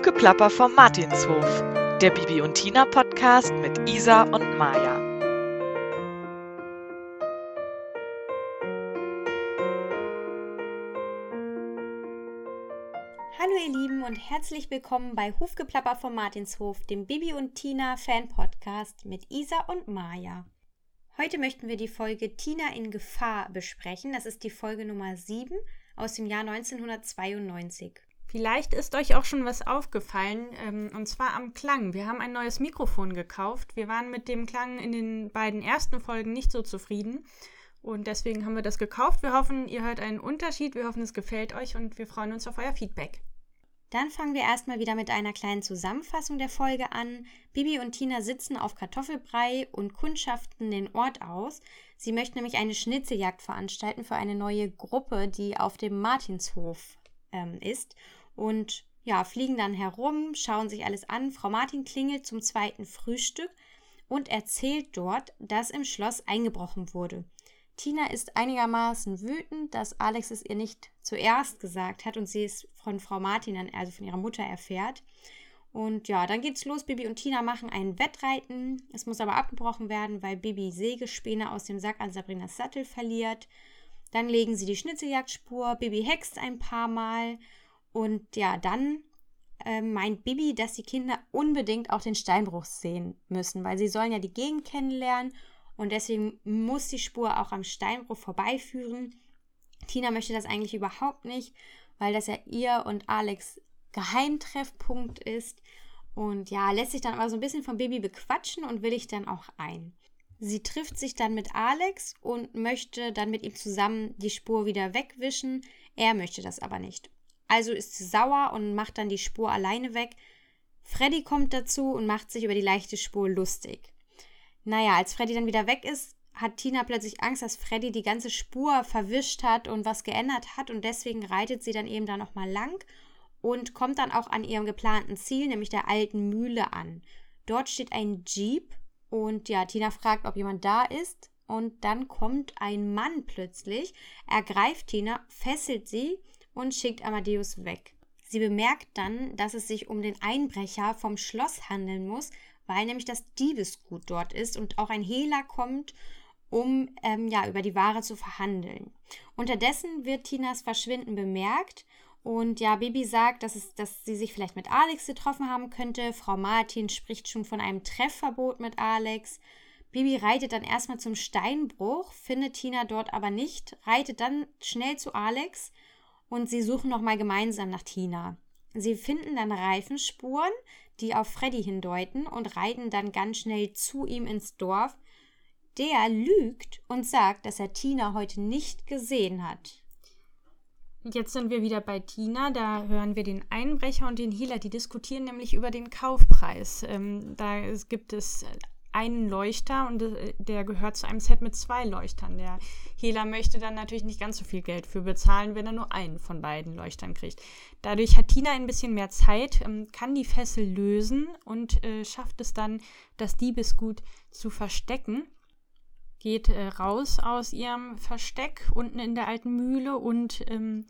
Hufgeplapper vom Martinshof, der Bibi und Tina Podcast mit Isa und Maja. Hallo ihr Lieben und herzlich willkommen bei Hufgeplapper vom Martinshof, dem Bibi und Tina Fan Podcast mit Isa und Maja. Heute möchten wir die Folge Tina in Gefahr besprechen. Das ist die Folge Nummer 7 aus dem Jahr 1992. Vielleicht ist euch auch schon was aufgefallen, ähm, und zwar am Klang. Wir haben ein neues Mikrofon gekauft. Wir waren mit dem Klang in den beiden ersten Folgen nicht so zufrieden. Und deswegen haben wir das gekauft. Wir hoffen, ihr hört einen Unterschied. Wir hoffen, es gefällt euch und wir freuen uns auf euer Feedback. Dann fangen wir erstmal wieder mit einer kleinen Zusammenfassung der Folge an. Bibi und Tina sitzen auf Kartoffelbrei und kundschaften den Ort aus. Sie möchten nämlich eine Schnitzeljagd veranstalten für eine neue Gruppe, die auf dem Martinshof ähm, ist und ja, fliegen dann herum, schauen sich alles an. Frau Martin klingelt zum zweiten Frühstück und erzählt dort, dass im Schloss eingebrochen wurde. Tina ist einigermaßen wütend, dass Alex es ihr nicht zuerst gesagt hat und sie es von Frau Martin, also von ihrer Mutter, erfährt. Und ja, dann geht's los. Bibi und Tina machen ein Wettreiten. Es muss aber abgebrochen werden, weil Bibi Sägespäne aus dem Sack an Sabrinas Sattel verliert. Dann legen sie die Schnitzeljagdspur. Bibi hext ein paar Mal und ja, dann äh, meint Bibi, dass die Kinder unbedingt auch den Steinbruch sehen müssen, weil sie sollen ja die Gegend kennenlernen und deswegen muss die Spur auch am Steinbruch vorbeiführen. Tina möchte das eigentlich überhaupt nicht, weil das ja ihr und Alex Geheimtreffpunkt ist. Und ja, lässt sich dann aber so ein bisschen von Bibi bequatschen und will ich dann auch ein. Sie trifft sich dann mit Alex und möchte dann mit ihm zusammen die Spur wieder wegwischen. Er möchte das aber nicht. Also ist sie sauer und macht dann die Spur alleine weg. Freddy kommt dazu und macht sich über die leichte Spur lustig. Naja, als Freddy dann wieder weg ist, hat Tina plötzlich Angst, dass Freddy die ganze Spur verwischt hat und was geändert hat und deswegen reitet sie dann eben da nochmal lang und kommt dann auch an ihrem geplanten Ziel, nämlich der alten Mühle an. Dort steht ein Jeep und ja, Tina fragt, ob jemand da ist und dann kommt ein Mann plötzlich, ergreift Tina, fesselt sie und schickt Amadeus weg. Sie bemerkt dann, dass es sich um den Einbrecher vom Schloss handeln muss, weil nämlich das Diebesgut dort ist und auch ein Hehler kommt, um ähm, ja über die Ware zu verhandeln. Unterdessen wird Tinas Verschwinden bemerkt und ja, Bibi sagt, dass, es, dass sie sich vielleicht mit Alex getroffen haben könnte. Frau Martin spricht schon von einem Treffverbot mit Alex. Bibi reitet dann erstmal zum Steinbruch, findet Tina dort aber nicht, reitet dann schnell zu Alex und sie suchen nochmal gemeinsam nach Tina. Sie finden dann Reifenspuren, die auf Freddy hindeuten und reiten dann ganz schnell zu ihm ins Dorf. Der lügt und sagt, dass er Tina heute nicht gesehen hat. Jetzt sind wir wieder bei Tina. Da hören wir den Einbrecher und den Healer. Die diskutieren nämlich über den Kaufpreis. Ähm, da gibt es einen Leuchter und äh, der gehört zu einem Set mit zwei Leuchtern. Der Hehler möchte dann natürlich nicht ganz so viel Geld für bezahlen, wenn er nur einen von beiden Leuchtern kriegt. Dadurch hat Tina ein bisschen mehr Zeit, ähm, kann die Fessel lösen und äh, schafft es dann, das Diebesgut zu verstecken. Geht äh, raus aus ihrem Versteck unten in der alten Mühle und ähm,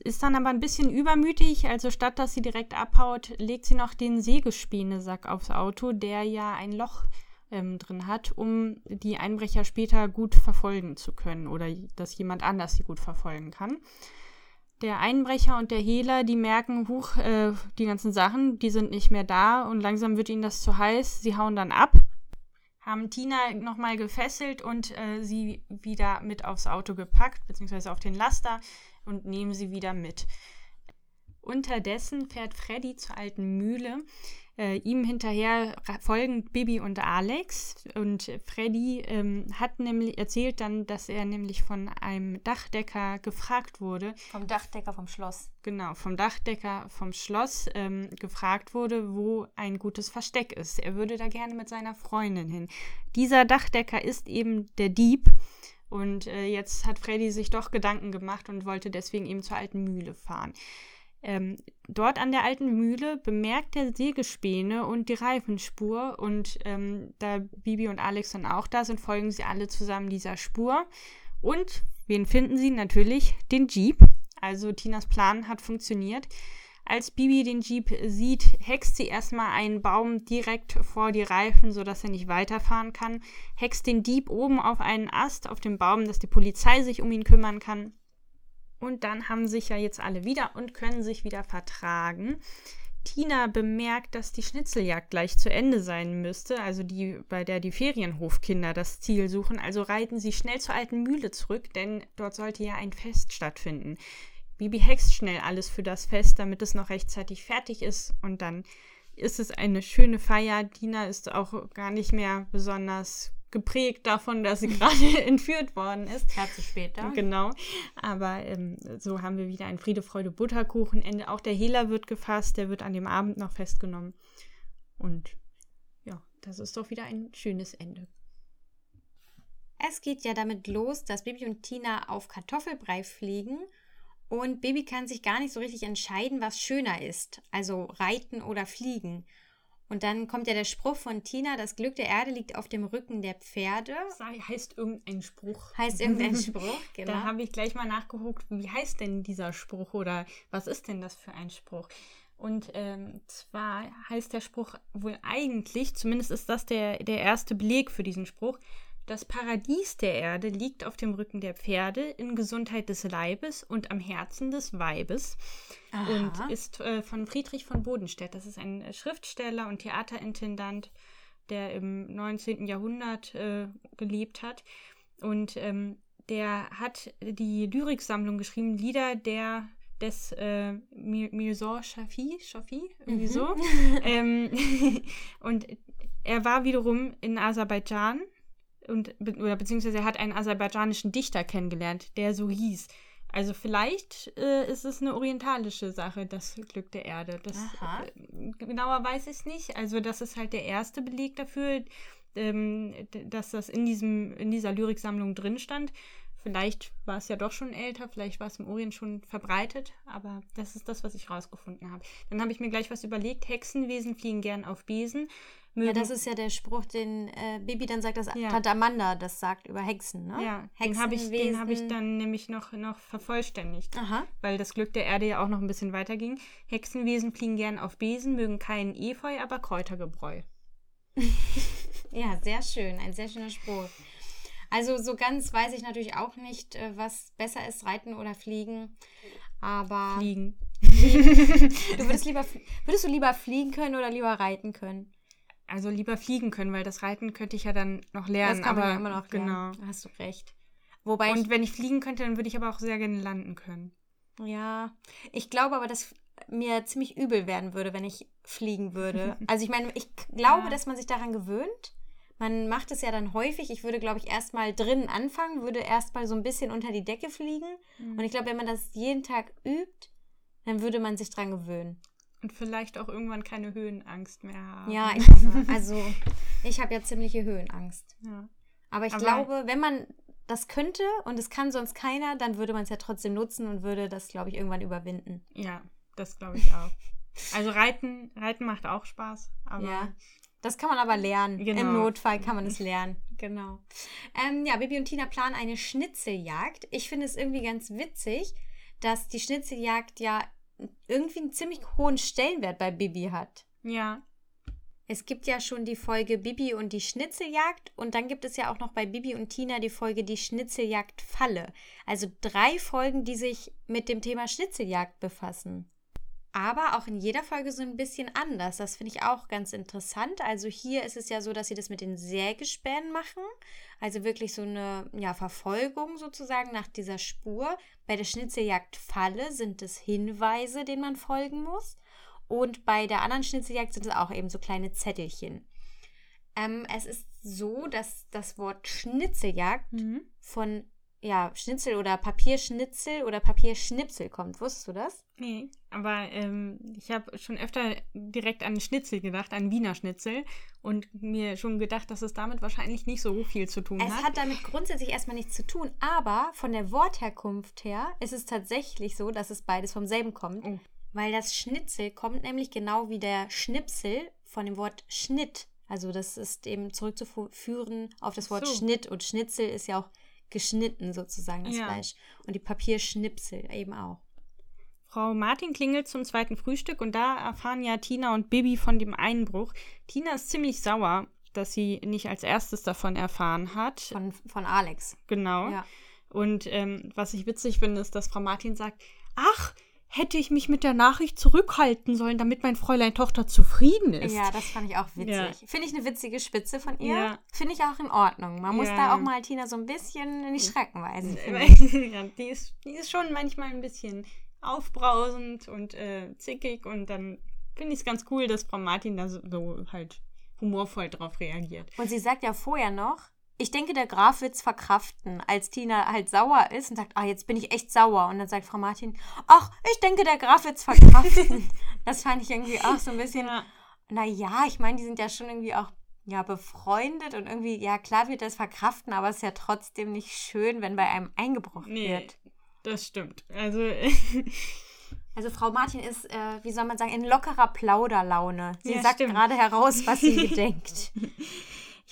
ist dann aber ein bisschen übermütig. Also statt dass sie direkt abhaut, legt sie noch den Sägespänesack aufs Auto, der ja ein Loch ähm, drin hat, um die Einbrecher später gut verfolgen zu können oder dass jemand anders sie gut verfolgen kann. Der Einbrecher und der Hehler, die merken, huch, äh, die ganzen Sachen, die sind nicht mehr da und langsam wird ihnen das zu heiß. Sie hauen dann ab, haben Tina nochmal gefesselt und äh, sie wieder mit aufs Auto gepackt, beziehungsweise auf den Laster und nehmen sie wieder mit. Unterdessen fährt Freddy zur alten Mühle. Äh, ihm hinterher folgen Bibi und Alex. Und Freddy ähm, hat nämlich erzählt dann, dass er nämlich von einem Dachdecker gefragt wurde. Vom Dachdecker vom Schloss. Genau, vom Dachdecker vom Schloss ähm, gefragt wurde, wo ein gutes Versteck ist. Er würde da gerne mit seiner Freundin hin. Dieser Dachdecker ist eben der Dieb. Und äh, jetzt hat Freddy sich doch Gedanken gemacht und wollte deswegen eben zur alten Mühle fahren. Ähm, dort an der alten Mühle bemerkt er Sägespäne und die Reifenspur. Und ähm, da Bibi und Alex dann auch da sind, folgen sie alle zusammen dieser Spur. Und wen finden sie? Natürlich den Jeep. Also Tinas Plan hat funktioniert. Als Bibi den Jeep sieht, hext sie erstmal einen Baum direkt vor die Reifen, sodass er nicht weiterfahren kann. Hext den Dieb oben auf einen Ast auf dem Baum, dass die Polizei sich um ihn kümmern kann. Und dann haben sich ja jetzt alle wieder und können sich wieder vertragen. Tina bemerkt, dass die Schnitzeljagd gleich zu Ende sein müsste, also die, bei der die Ferienhofkinder das Ziel suchen. Also reiten sie schnell zur alten Mühle zurück, denn dort sollte ja ein Fest stattfinden. Bibi hext schnell alles für das Fest, damit es noch rechtzeitig fertig ist und dann ist es eine schöne Feier. Tina ist auch gar nicht mehr besonders geprägt davon, dass sie gerade entführt worden ist. Dazu später. Genau. Aber ähm, so haben wir wieder ein Friede, Freude, Butterkuchenende. Auch der Hehler wird gefasst, der wird an dem Abend noch festgenommen. Und ja, das ist doch wieder ein schönes Ende. Es geht ja damit los, dass Bibi und Tina auf Kartoffelbrei fliegen und Bibi kann sich gar nicht so richtig entscheiden, was schöner ist, also reiten oder fliegen. Und dann kommt ja der Spruch von Tina, das Glück der Erde liegt auf dem Rücken der Pferde. Das heißt irgendein Spruch. Heißt irgendein Spruch, genau. Da habe ich gleich mal nachgeguckt, wie heißt denn dieser Spruch oder was ist denn das für ein Spruch? Und ähm, zwar heißt der Spruch wohl eigentlich, zumindest ist das der, der erste Beleg für diesen Spruch, das Paradies der Erde liegt auf dem Rücken der Pferde, in Gesundheit des Leibes und am Herzen des Weibes. Aha. Und ist äh, von Friedrich von Bodenstedt. Das ist ein Schriftsteller und Theaterintendant, der im 19. Jahrhundert äh, gelebt hat. Und ähm, der hat die Lyriksammlung geschrieben, Lieder der des äh, Mirza Shafi, Shafi, irgendwie mhm. so. ähm, und er war wiederum in Aserbaidschan und oder beziehungsweise er hat einen aserbaidschanischen Dichter kennengelernt, der so hieß. Also vielleicht äh, ist es eine orientalische Sache, das Glück der Erde. Das, äh, genauer weiß ich es nicht. Also das ist halt der erste Beleg dafür, ähm, dass das in, diesem, in dieser Lyriksammlung drin stand. Vielleicht war es ja doch schon älter, vielleicht war es im Orient schon verbreitet, aber das ist das, was ich rausgefunden habe. Dann habe ich mir gleich was überlegt. Hexenwesen fliegen gern auf Besen. Ja, das ist ja der Spruch, den äh, Bibi dann sagt, dass ja. Tante Amanda das sagt über Hexen, ne? Ja, den habe ich, hab ich dann nämlich noch, noch vervollständigt. Aha. Weil das Glück der Erde ja auch noch ein bisschen weiter ging. Hexenwesen fliegen gern auf Besen, mögen keinen Efeu, aber Kräutergebräu. ja, sehr schön. Ein sehr schöner Spruch. Also so ganz weiß ich natürlich auch nicht, äh, was besser ist, reiten oder fliegen. Aber. Fliegen. du würdest lieber würdest du lieber fliegen können oder lieber reiten können? also lieber fliegen können, weil das Reiten könnte ich ja dann noch lernen. Das kann aber man ja immer noch lernen. Genau. Hast du recht. Wobei Und wenn ich fliegen könnte, dann würde ich aber auch sehr gerne landen können. Ja, ich glaube aber, dass mir ziemlich übel werden würde, wenn ich fliegen würde. Also ich meine, ich glaube, ja. dass man sich daran gewöhnt. Man macht es ja dann häufig. Ich würde, glaube ich, erstmal drinnen anfangen, würde erstmal so ein bisschen unter die Decke fliegen. Mhm. Und ich glaube, wenn man das jeden Tag übt, dann würde man sich daran gewöhnen. Und vielleicht auch irgendwann keine Höhenangst mehr haben. Ja, ich. Also, ich habe ja ziemliche Höhenangst. Ja. Aber ich Aber glaube, wenn man das könnte und es kann sonst keiner, dann würde man es ja trotzdem nutzen und würde das, glaube ich, irgendwann überwinden. Ja, das glaube ich auch. also Reiten, Reiten macht auch Spaß. Aber ja. Das kann man aber lernen. Genau. Im Notfall kann man es lernen. Genau. Ähm, ja, Bibi und Tina planen eine Schnitzeljagd. Ich finde es irgendwie ganz witzig, dass die Schnitzeljagd ja irgendwie einen ziemlich hohen Stellenwert bei Bibi hat. Ja. Es gibt ja schon die Folge Bibi und die Schnitzeljagd und dann gibt es ja auch noch bei Bibi und Tina die Folge Die Schnitzeljagd Falle. Also drei Folgen, die sich mit dem Thema Schnitzeljagd befassen aber auch in jeder Folge so ein bisschen anders. Das finde ich auch ganz interessant. Also hier ist es ja so, dass sie das mit den Sägespänen machen. Also wirklich so eine ja, Verfolgung sozusagen nach dieser Spur. Bei der Schnitzeljagd Falle sind es Hinweise, denen man folgen muss. Und bei der anderen Schnitzeljagd sind es auch eben so kleine Zettelchen. Ähm, es ist so, dass das Wort Schnitzeljagd mhm. von ja, Schnitzel oder Papierschnitzel oder Papierschnipsel kommt. Wusstest du das? Nee, aber ähm, ich habe schon öfter direkt an Schnitzel gedacht, an Wiener Schnitzel und mir schon gedacht, dass es damit wahrscheinlich nicht so viel zu tun es hat. Es hat damit grundsätzlich erstmal nichts zu tun, aber von der Wortherkunft her ist es tatsächlich so, dass es beides vom selben kommt. Oh. Weil das Schnitzel kommt nämlich genau wie der Schnipsel von dem Wort Schnitt. Also das ist eben zurückzuführen auf das Wort so. Schnitt und Schnitzel ist ja auch geschnitten sozusagen, das ja. Fleisch. Und die Papierschnipsel eben auch. Frau Martin klingelt zum zweiten Frühstück und da erfahren ja Tina und Bibi von dem Einbruch. Tina ist ziemlich sauer, dass sie nicht als erstes davon erfahren hat. Von, von Alex. Genau. Ja. Und ähm, was ich witzig finde, ist, dass Frau Martin sagt, ach, hätte ich mich mit der Nachricht zurückhalten sollen, damit mein Fräulein Tochter zufrieden ist. Ja, das fand ich auch witzig. Ja. Finde ich eine witzige Spitze von ihr. Ja. Finde ich auch in Ordnung. Man muss Ja. da auch mal Tina so ein bisschen in die Schrecken weisen. ja, die, ist, die ist schon manchmal ein bisschen aufbrausend und äh, zickig und dann finde ich es ganz cool, dass Frau Martin da so, so halt humorvoll drauf reagiert. Und sie sagt ja vorher noch, ich denke, der Graf wird's verkraften, als Tina halt sauer ist und sagt, ah, jetzt bin ich echt sauer. Und dann sagt Frau Martin, ach, ich denke, der Graf wird's verkraften. das fand ich irgendwie auch so ein bisschen, Ja. naja, ich meine, die sind ja schon irgendwie auch ja, befreundet und irgendwie, ja, klar wird das verkraften, aber es ist ja trotzdem nicht schön, wenn bei einem eingebrochen Nee, wird. das stimmt. Also, Also Frau Martin ist, äh, wie soll man sagen, in lockerer Plauderlaune. Sie Ja, sagt stimmt. gerade heraus, was sie gedenkt.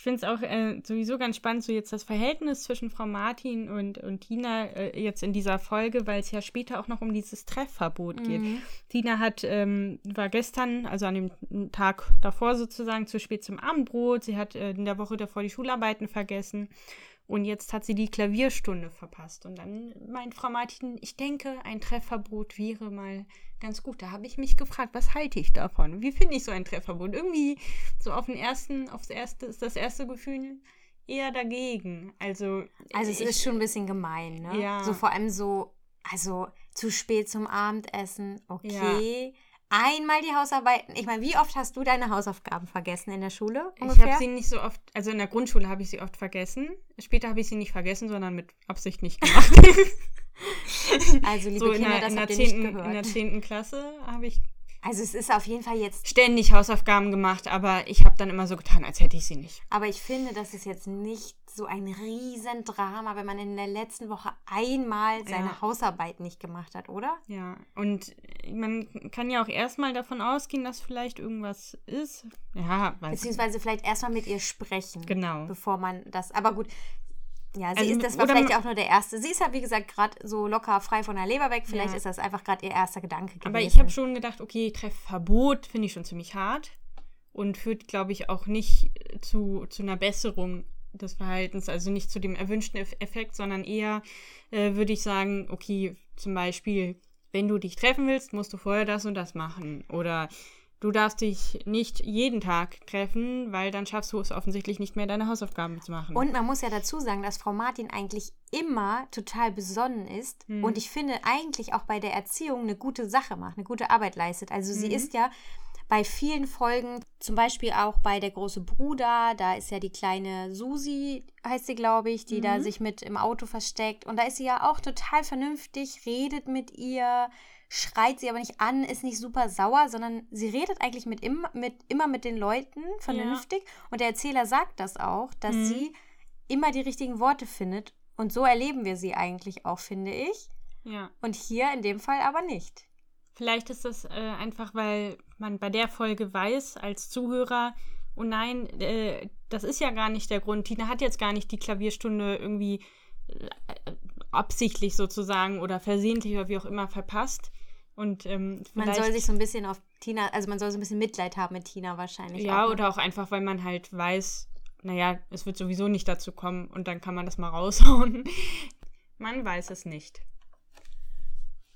Ich finde es auch äh, sowieso ganz spannend, so jetzt das Verhältnis zwischen Frau Martin und, und Tina äh, jetzt in dieser Folge, weil es ja später auch noch um dieses Treffverbot geht. Mhm. Tina hat, ähm, war gestern, also an dem Tag davor sozusagen, zu spät zum Abendbrot. Sie hat äh, in der Woche davor die Schularbeiten vergessen. Und jetzt hat sie die Klavierstunde verpasst. Und dann meint Frau Martin, ich denke, ein Treffverbot wäre mal ganz gut. Da habe ich mich gefragt, was halte ich davon? Wie finde ich so ein Treffverbot? Irgendwie so auf den ersten, aufs erste, ist das erste Gefühl eher dagegen. Also, Also es ich, ist schon ein bisschen gemein, ne? Ja. So vor allem so, also zu spät zum Abendessen, okay. Einmal die Hausaufgaben. Ich meine, wie oft hast du deine Hausaufgaben vergessen in der Schule? Ich Ungefähr? habe sie nicht so oft, also in der Grundschule habe ich sie oft vergessen. Später habe ich sie nicht vergessen, sondern mit Absicht nicht gemacht. also, liebe so in Kinder, der, das in, der habt ihr nicht 10., in der gehört. 10. Klasse habe ich Also es ist auf jeden Fall jetzt ständig Hausaufgaben gemacht, aber ich habe dann immer so getan, als hätte ich sie nicht. Aber ich finde, das ist jetzt nicht so ein Riesendrama, wenn man in der letzten Woche einmal seine Ja. Hausarbeit nicht gemacht hat, oder? Ja, und man kann ja auch erstmal davon ausgehen, dass vielleicht irgendwas ist. Ja, weiß. Beziehungsweise vielleicht erstmal mit ihr sprechen. Genau. Bevor man das. Aber gut. Ja, sie Also ist, das war vielleicht auch nur der erste. Sie ist halt, wie gesagt, gerade so locker frei von der Leber weg. Vielleicht Ja. ist das einfach gerade ihr erster Gedanke gewesen. Aber ich habe schon gedacht, okay, Treffverbot finde ich schon ziemlich hart und führt, glaube ich, auch nicht zu, zu einer Besserung des Verhaltens, also nicht zu dem erwünschten Eff- Effekt, sondern eher äh, würde ich sagen, okay, zum Beispiel, wenn du dich treffen willst, musst du vorher das und das machen. Oder du darfst dich nicht jeden Tag treffen, weil dann schaffst du es offensichtlich nicht mehr, deine Hausaufgaben zu machen. Und man muss ja dazu sagen, dass Frau Martin eigentlich immer total besonnen ist Mhm. und ich finde eigentlich auch bei der Erziehung eine gute Sache macht, eine gute Arbeit leistet. Also sie Mhm. ist ja bei vielen Folgen, zum Beispiel auch bei der große Bruder, da ist ja die kleine Susi, heißt sie, glaube ich, die da Mhm. sich mit im Auto versteckt. Und da ist sie ja auch total vernünftig, redet mit ihr, schreit sie aber nicht an, ist nicht super sauer, sondern sie redet eigentlich mit, im, mit immer mit den Leuten vernünftig. Und der Erzähler sagt das auch, dass Mhm. sie immer die richtigen Worte findet. Und so erleben wir sie eigentlich auch, finde ich. ja. Und hier in dem Fall aber nicht. Vielleicht ist das äh, einfach, weil man bei der Folge weiß, als Zuhörer, oh nein, äh, das ist ja gar nicht der Grund. Tina hat jetzt gar nicht die Klavierstunde irgendwie äh, absichtlich sozusagen oder versehentlich oder wie auch immer verpasst. Und ähm, Man soll sich so ein bisschen auf Tina, also man soll so ein bisschen Mitleid haben mit Tina wahrscheinlich. ja, auch, ne? oder auch einfach, weil man halt weiß, naja, es wird sowieso nicht dazu kommen und dann kann man das mal raushauen. man weiß es nicht.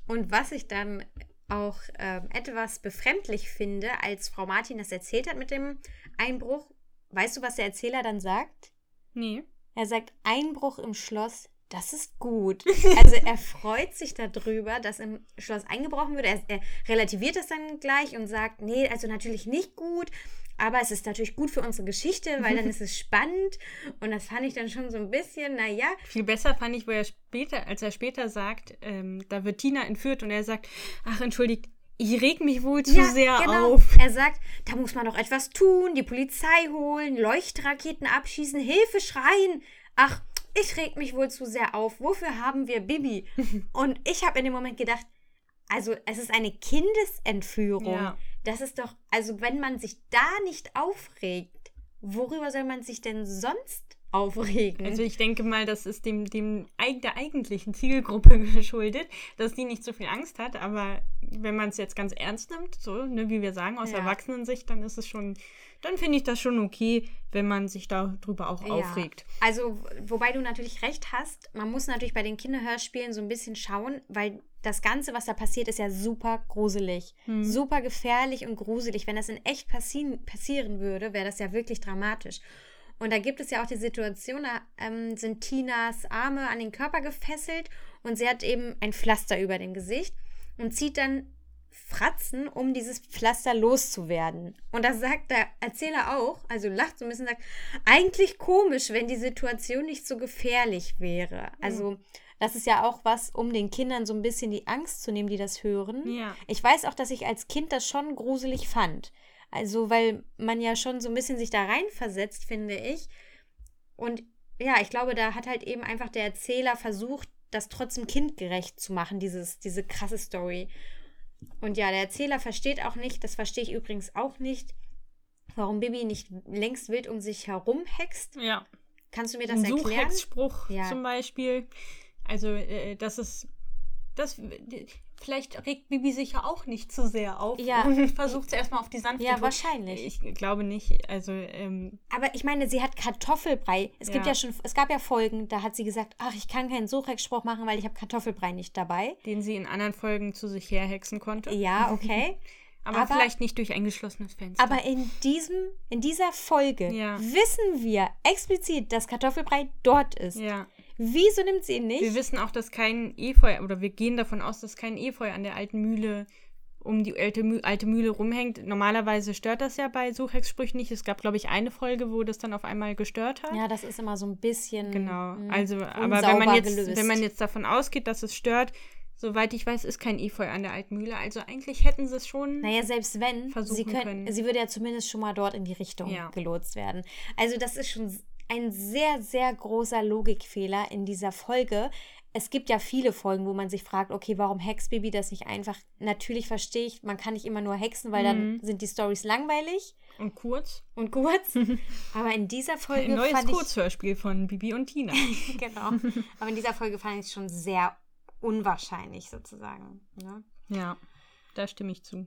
Und was ich dann auch ähm, etwas befremdlich finde, als Frau Martin das erzählt hat mit dem Einbruch, weißt du, was der Erzähler dann sagt? Nee. Er sagt, Einbruch im Schloss, das ist gut. Also er freut sich darüber, dass im Schloss eingebrochen wird. Er, er relativiert das dann gleich und sagt, nee, also natürlich nicht gut, aber es ist natürlich gut für unsere Geschichte, weil dann ist es spannend. Und das fand ich dann schon so ein bisschen, naja, Viel besser fand ich, wo er später, als er später sagt, ähm, da wird Tina entführt und er sagt, ach entschuldigt, ich reg mich wohl zu sehr genau. auf. Er sagt, da muss man doch etwas tun, die Polizei holen, Leuchtraketen abschießen, Hilfe schreien. Ach, ich reg mich wohl zu sehr auf. Wofür haben wir Bibi? Und ich habe in dem Moment gedacht, also es ist eine Kindesentführung. Ja. Das ist doch, also wenn man sich da nicht aufregt, worüber soll man sich denn sonst aufregen. Also ich denke mal, das ist dem, dem der eigentlichen Zielgruppe geschuldet, dass die nicht so viel Angst hat. Aber wenn man es jetzt ganz ernst nimmt, so ne, wie wir sagen, aus ja. Erwachsenensicht, dann ist es schon, dann finde ich das schon okay, wenn man sich darüber auch ja. aufregt. Also, wobei du natürlich recht hast, man muss natürlich bei den Kinderhörspielen so ein bisschen schauen, weil das Ganze, was da passiert, ist ja super gruselig. Hm. Super gefährlich und gruselig. Wenn das in echt passi passieren würde, wäre das ja wirklich dramatisch. Und da gibt es ja auch die Situation, da ähm, sind Tinas Arme an den Körper gefesselt und sie hat eben ein Pflaster über dem Gesicht und zieht dann Fratzen, um dieses Pflaster loszuwerden. Und das sagt der Erzähler auch, also lacht so ein bisschen, sagt, eigentlich komisch, wenn die Situation nicht so gefährlich wäre. Also das ist ja auch was, um den Kindern so ein bisschen die Angst zu nehmen, die das hören. Ja. Ich weiß auch, dass ich als Kind das schon gruselig fand. Also, weil man ja schon so ein bisschen sich da reinversetzt, finde ich. Und ja, ich glaube, da hat halt eben einfach der Erzähler versucht, das trotzdem kindgerecht zu machen, dieses, diese krasse Story. Und ja, der Erzähler versteht auch nicht, das verstehe ich übrigens auch nicht, warum Bibi nicht längst wild um sich herum hext. Ja. Kannst du mir das Ein erklären? Suchhexspruch ja. zum Beispiel. Also, äh, das ist. Das, vielleicht regt Bibi sich ja auch nicht zu sehr auf ja. und versucht sie erstmal auf die sanfte Ja, wahrscheinlich. Ich glaube nicht. Also, ähm, Aber ich meine, sie hat Kartoffelbrei. Es ja. gibt ja schon, es gab ja Folgen, da hat sie gesagt, ach, ich kann keinen Suchhexspruch machen, weil ich habe Kartoffelbrei nicht dabei. Den sie in anderen Folgen zu sich herhexen konnte. Ja, okay. aber, aber, vielleicht nicht durch ein geschlossenes Fenster. Aber in diesem, in dieser Folge ja. wissen wir explizit, dass Kartoffelbrei dort ist. Ja. Wieso nimmt sie ihn nicht? Wir wissen auch, dass kein Efeu, oder wir gehen davon aus, dass kein Efeu an der alten Mühle um die alte, Mühle, alte Mühle rumhängt. Normalerweise stört das ja bei Suchhexsprüchen nicht. Es gab, glaube ich, eine Folge, wo das dann auf einmal gestört hat. Ja, das ist immer so ein bisschen. Genau. Hm, also, aber wenn man, jetzt, wenn man jetzt davon ausgeht, dass es stört, soweit ich weiß, ist kein Efeu an der alten Mühle. Also eigentlich hätten sie es schon. Naja, selbst wenn, versuchen sie, können, können. sie würde ja zumindest schon mal dort in die Richtung ja. gelotst werden. Also, das ist schon ein sehr, sehr großer Logikfehler in dieser Folge. Es gibt ja viele Folgen, wo man sich fragt, okay, warum hext Baby das nicht einfach? Natürlich verstehe ich, man kann nicht immer nur hexen, weil mhm. dann sind die Stories langweilig. Und kurz. Und kurz. Aber in dieser Folge. Ein neues Kurzhörspiel von Bibi und Tina. genau. Aber in dieser Folge fand ich es schon sehr unwahrscheinlich sozusagen. Ne? Ja, da stimme ich zu.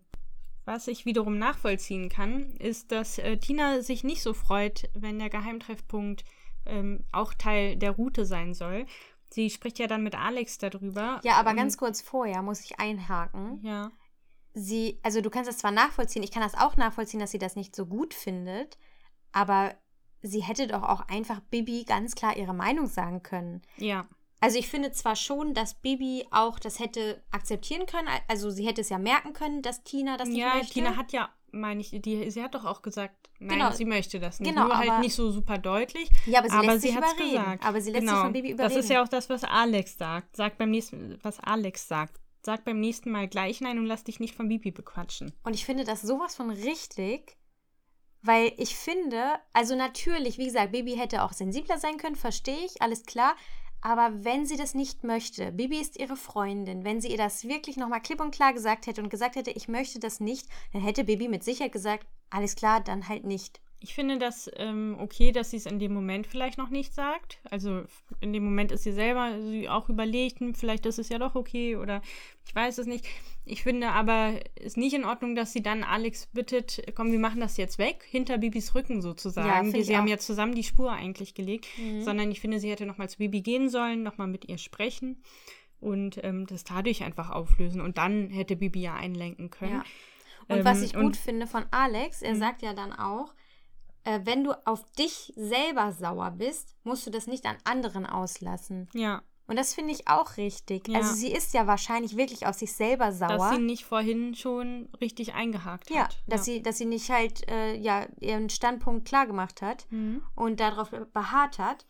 Was ich wiederum nachvollziehen kann, ist, dass äh, Tina sich nicht so freut, wenn der Geheimtreffpunkt ähm, auch Teil der Route sein soll. Sie spricht ja dann mit Alex darüber. Ja, aber ganz kurz vorher muss ich einhaken. Ja. Sie, also du kannst das zwar nachvollziehen, ich kann das auch nachvollziehen, dass sie das nicht so gut findet, aber sie hätte doch auch einfach Bibi ganz klar ihre Meinung sagen können. Ja. Also ich finde zwar schon, dass Bibi auch das hätte akzeptieren können, also sie hätte es ja merken können, dass Tina das nicht ja, möchte. Ja, Tina hat ja, meine ich, die, sie hat doch auch gesagt, nein, Genau. sie möchte das nicht. Genau, Nur halt aber- nicht so super deutlich. Ja, aber sie aber lässt sie sich überreden. gesagt. Aber sie lässt sich genau. von Bibi überreden. Das ist ja auch das, was Alex sagt. Sag beim nächsten, was Alex sagt. Sag beim nächsten Mal gleich nein und lass dich nicht von Bibi bequatschen. Und ich finde das sowas von richtig, weil ich finde, also natürlich, wie gesagt, Bibi hätte auch sensibler sein können, verstehe ich, alles klar. Aber wenn sie das nicht möchte, Bibi ist ihre Freundin, wenn sie ihr das wirklich nochmal klipp und klar gesagt hätte und gesagt hätte, ich möchte das nicht, dann hätte Bibi mit Sicherheit gesagt, alles klar, dann halt nicht. Ich finde das ähm, okay, dass sie es in dem Moment vielleicht noch nicht sagt. Also in dem Moment ist sie selber sie auch überlegt, hm, vielleicht ist es ja doch okay oder ich weiß es nicht. Ich finde aber, es ist nicht in Ordnung, dass sie dann Alex bittet, komm, wir machen das jetzt weg, hinter Bibis Rücken Ja, sozusagen. finde die, sie haben ja zusammen die Spur eigentlich gelegt, Mhm. sondern ich finde, sie hätte nochmal zu Bibi gehen sollen, nochmal mit ihr sprechen und ähm, das dadurch einfach auflösen. Und dann hätte Bibi ja einlenken können. Ja. Und Ähm, was ich gut finde von Alex, er Mhm. sagt ja dann auch, äh, wenn du auf dich selber sauer bist, musst du das nicht an anderen auslassen. Ja, Und das finde ich auch richtig. Ja. Also sie ist ja wahrscheinlich wirklich auf sich selber dass sauer. sie nicht vorhin schon richtig eingehakt ja, hat. dass sie, dass sie nicht halt äh, ja ihren Standpunkt klar gemacht hat Mhm. und darauf beharrt hat.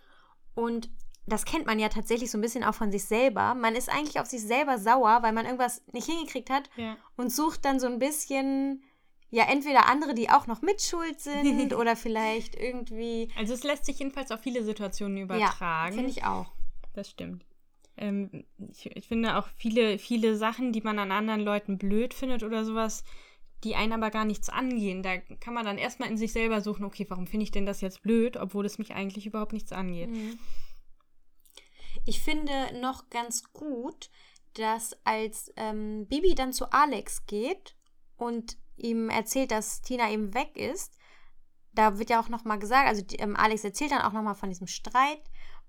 Und das kennt man ja tatsächlich so ein bisschen auch von sich selber. Man ist eigentlich auf sich selber sauer, weil man irgendwas nicht hingekriegt hat Ja. und sucht dann so ein bisschen, ja, entweder andere, die auch noch mitschuld sind oder vielleicht irgendwie. Also es lässt sich jedenfalls auf viele Situationen Ja, übertragen. finde ich auch. Das stimmt. Ähm, ich, ich finde auch viele, viele Sachen, die man an anderen Leuten blöd findet oder sowas, die einen aber gar nichts angehen. Da kann man dann erstmal in sich selber suchen, okay, warum finde ich denn das jetzt blöd, obwohl es mich eigentlich überhaupt nichts angeht. Mhm. Ich finde noch ganz gut, dass als ähm, Bibi dann zu Alex geht und ihm erzählt, dass Tina eben weg ist, da wird ja auch nochmal gesagt, also ähm, Alex erzählt dann auch nochmal von diesem Streit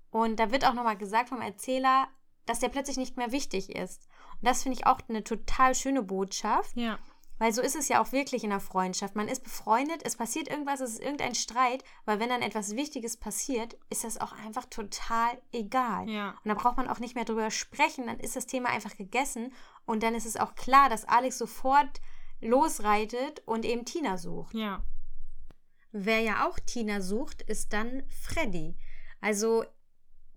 und da wird auch nochmal gesagt vom Erzähler, dass der plötzlich nicht mehr wichtig ist. Und das finde ich auch eine total schöne Botschaft. Ja. Weil so ist es ja auch wirklich in der Freundschaft. Man ist befreundet, es passiert irgendwas, es ist irgendein Streit, weil wenn dann etwas Wichtiges passiert, ist das auch einfach total egal. Ja. Und da braucht man auch nicht mehr drüber sprechen, dann ist das Thema einfach gegessen und dann ist es auch klar, dass Alex sofort losreitet und eben Tina sucht. Ja. Wer ja auch Tina sucht, ist dann Freddy. Also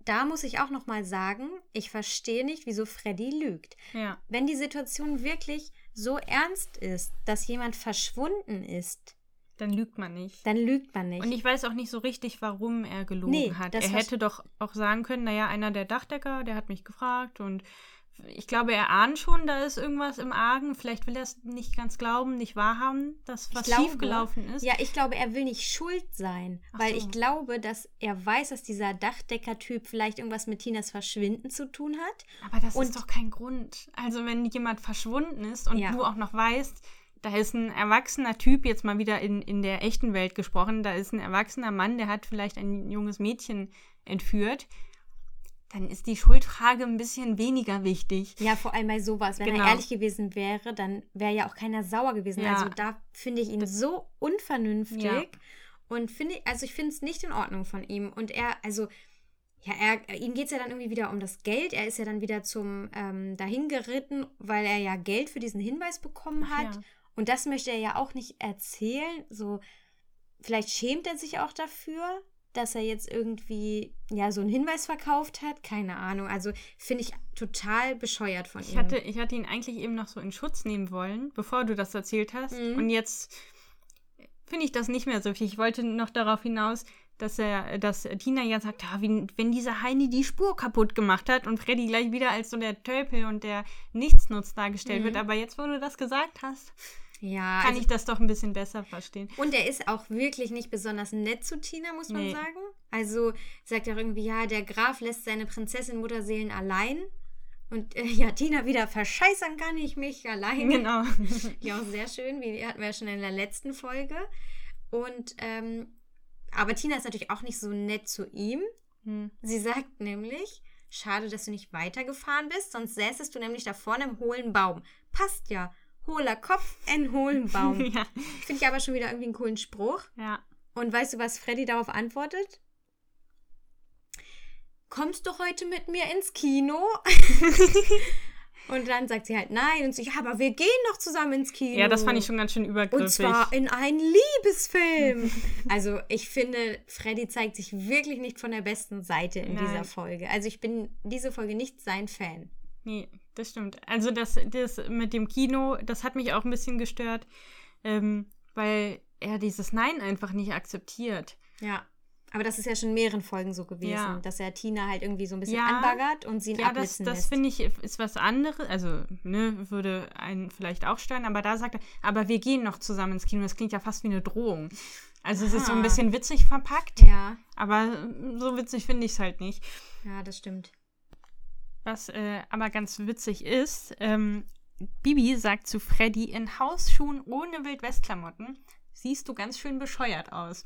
da muss ich auch noch mal sagen, ich verstehe nicht, wieso Freddy lügt. Ja. Wenn die Situation wirklich so ernst ist, dass jemand verschwunden ist, Dann lügt man nicht. dann lügt man nicht. Und ich weiß auch nicht so richtig, warum er gelogen Nee, hat. das Er hätte doch auch sagen können, naja, einer der Dachdecker, der hat mich gefragt und ich glaube, er ahnt schon, da ist irgendwas im Argen. Vielleicht will er es nicht ganz glauben, nicht wahrhaben, dass was glaube- schiefgelaufen ist. ja, ich glaube, er will nicht schuld sein, Ach weil so. ich glaube, dass er weiß, dass dieser Dachdecker-Typ vielleicht irgendwas mit Tinas Verschwinden zu tun hat. Aber das Und- ist doch kein Grund. Also wenn jemand verschwunden ist und Ja. du auch noch weißt, da ist ein erwachsener Typ, jetzt mal wieder in, in der echten Welt gesprochen, da ist ein erwachsener Mann, der hat vielleicht ein junges Mädchen entführt, dann ist die Schuldfrage ein bisschen weniger wichtig. Ja, vor allem bei sowas. Wenn Genau. er ehrlich gewesen wäre, dann wäre ja auch keiner sauer gewesen. Ja. Also da finde ich ihn so unvernünftig. Ja. Und finde, also ich finde es nicht in Ordnung von ihm. Und er, also, ja, er, ihm geht es ja dann irgendwie wieder um das Geld. Er ist ja dann wieder zum ähm, dahin geritten, weil er ja Geld für diesen Hinweis bekommen Ach hat. ja. Und das möchte er ja auch nicht erzählen. So, vielleicht schämt er sich auch dafür, dass er jetzt irgendwie ja so einen Hinweis verkauft hat. Keine Ahnung. Also finde ich total bescheuert von Ich ihm. hatte, ich hatte ihn eigentlich eben noch so in Schutz nehmen wollen, bevor du das erzählt hast. Mhm. Und jetzt finde ich das nicht mehr so wichtig. Ich wollte noch darauf hinaus, dass er, dass Tina ja sagt, ah, wenn, wenn dieser Heini die Spur kaputt gemacht hat und Freddy gleich wieder als so der Tölpel und der Nichtsnutz dargestellt Mhm. wird. Aber jetzt, wo du das gesagt hast, ja, kann also, ich das doch ein bisschen besser verstehen. und er ist auch wirklich nicht besonders nett zu Tina, muss man Nee. sagen. Also sagt er irgendwie, ja, der Graf lässt seine Prinzessin Mutterseelen allein. Und äh, ja, Tina wieder verscheißern kann ich mich allein. Genau. Ja, auch sehr schön, wie hatten wir ja schon in der letzten Folge. Und ähm, aber Tina ist natürlich auch nicht so nett zu ihm. Hm. Sie sagt nämlich, schade, dass du nicht weitergefahren bist, sonst säßest du nämlich da vorne im hohlen Baum. Passt ja. Hohler Kopf, ein hohlen Baum. ja. Finde ich aber schon wieder irgendwie einen coolen Spruch. ja. Und weißt du, was Freddy darauf antwortet? Kommst du heute mit mir ins Kino? und dann sagt sie halt nein. Und so, ja, aber wir gehen doch zusammen ins Kino. Ja, das fand ich schon ganz schön übergriffig. Und zwar in einen Liebesfilm. also ich finde, Freddy zeigt sich wirklich nicht von der besten Seite in Nein. dieser Folge. Also ich bin diese Folge nicht sein Fan. Nee, das stimmt. Also das, das mit dem Kino, das hat mich auch ein bisschen gestört, ähm, weil er dieses Nein einfach nicht akzeptiert. Ja. Aber das ist ja schon in mehreren Folgen so gewesen, Ja. dass er Tina halt irgendwie so ein bisschen Ja. anbaggert und sie ihn Ja, das, das finde ich ist was anderes. Also, ne, würde einen vielleicht auch stören, aber da sagt er, aber wir gehen noch zusammen ins Kino. Das klingt ja fast wie eine Drohung. Also es ist so ein Aha. bisschen witzig verpackt, Ja, aber so witzig finde ich es halt nicht. ja, das stimmt. Was äh, aber ganz witzig ist, ähm, Bibi sagt zu Freddy, in Hausschuhen ohne Wildwestklamotten siehst du ganz schön bescheuert aus.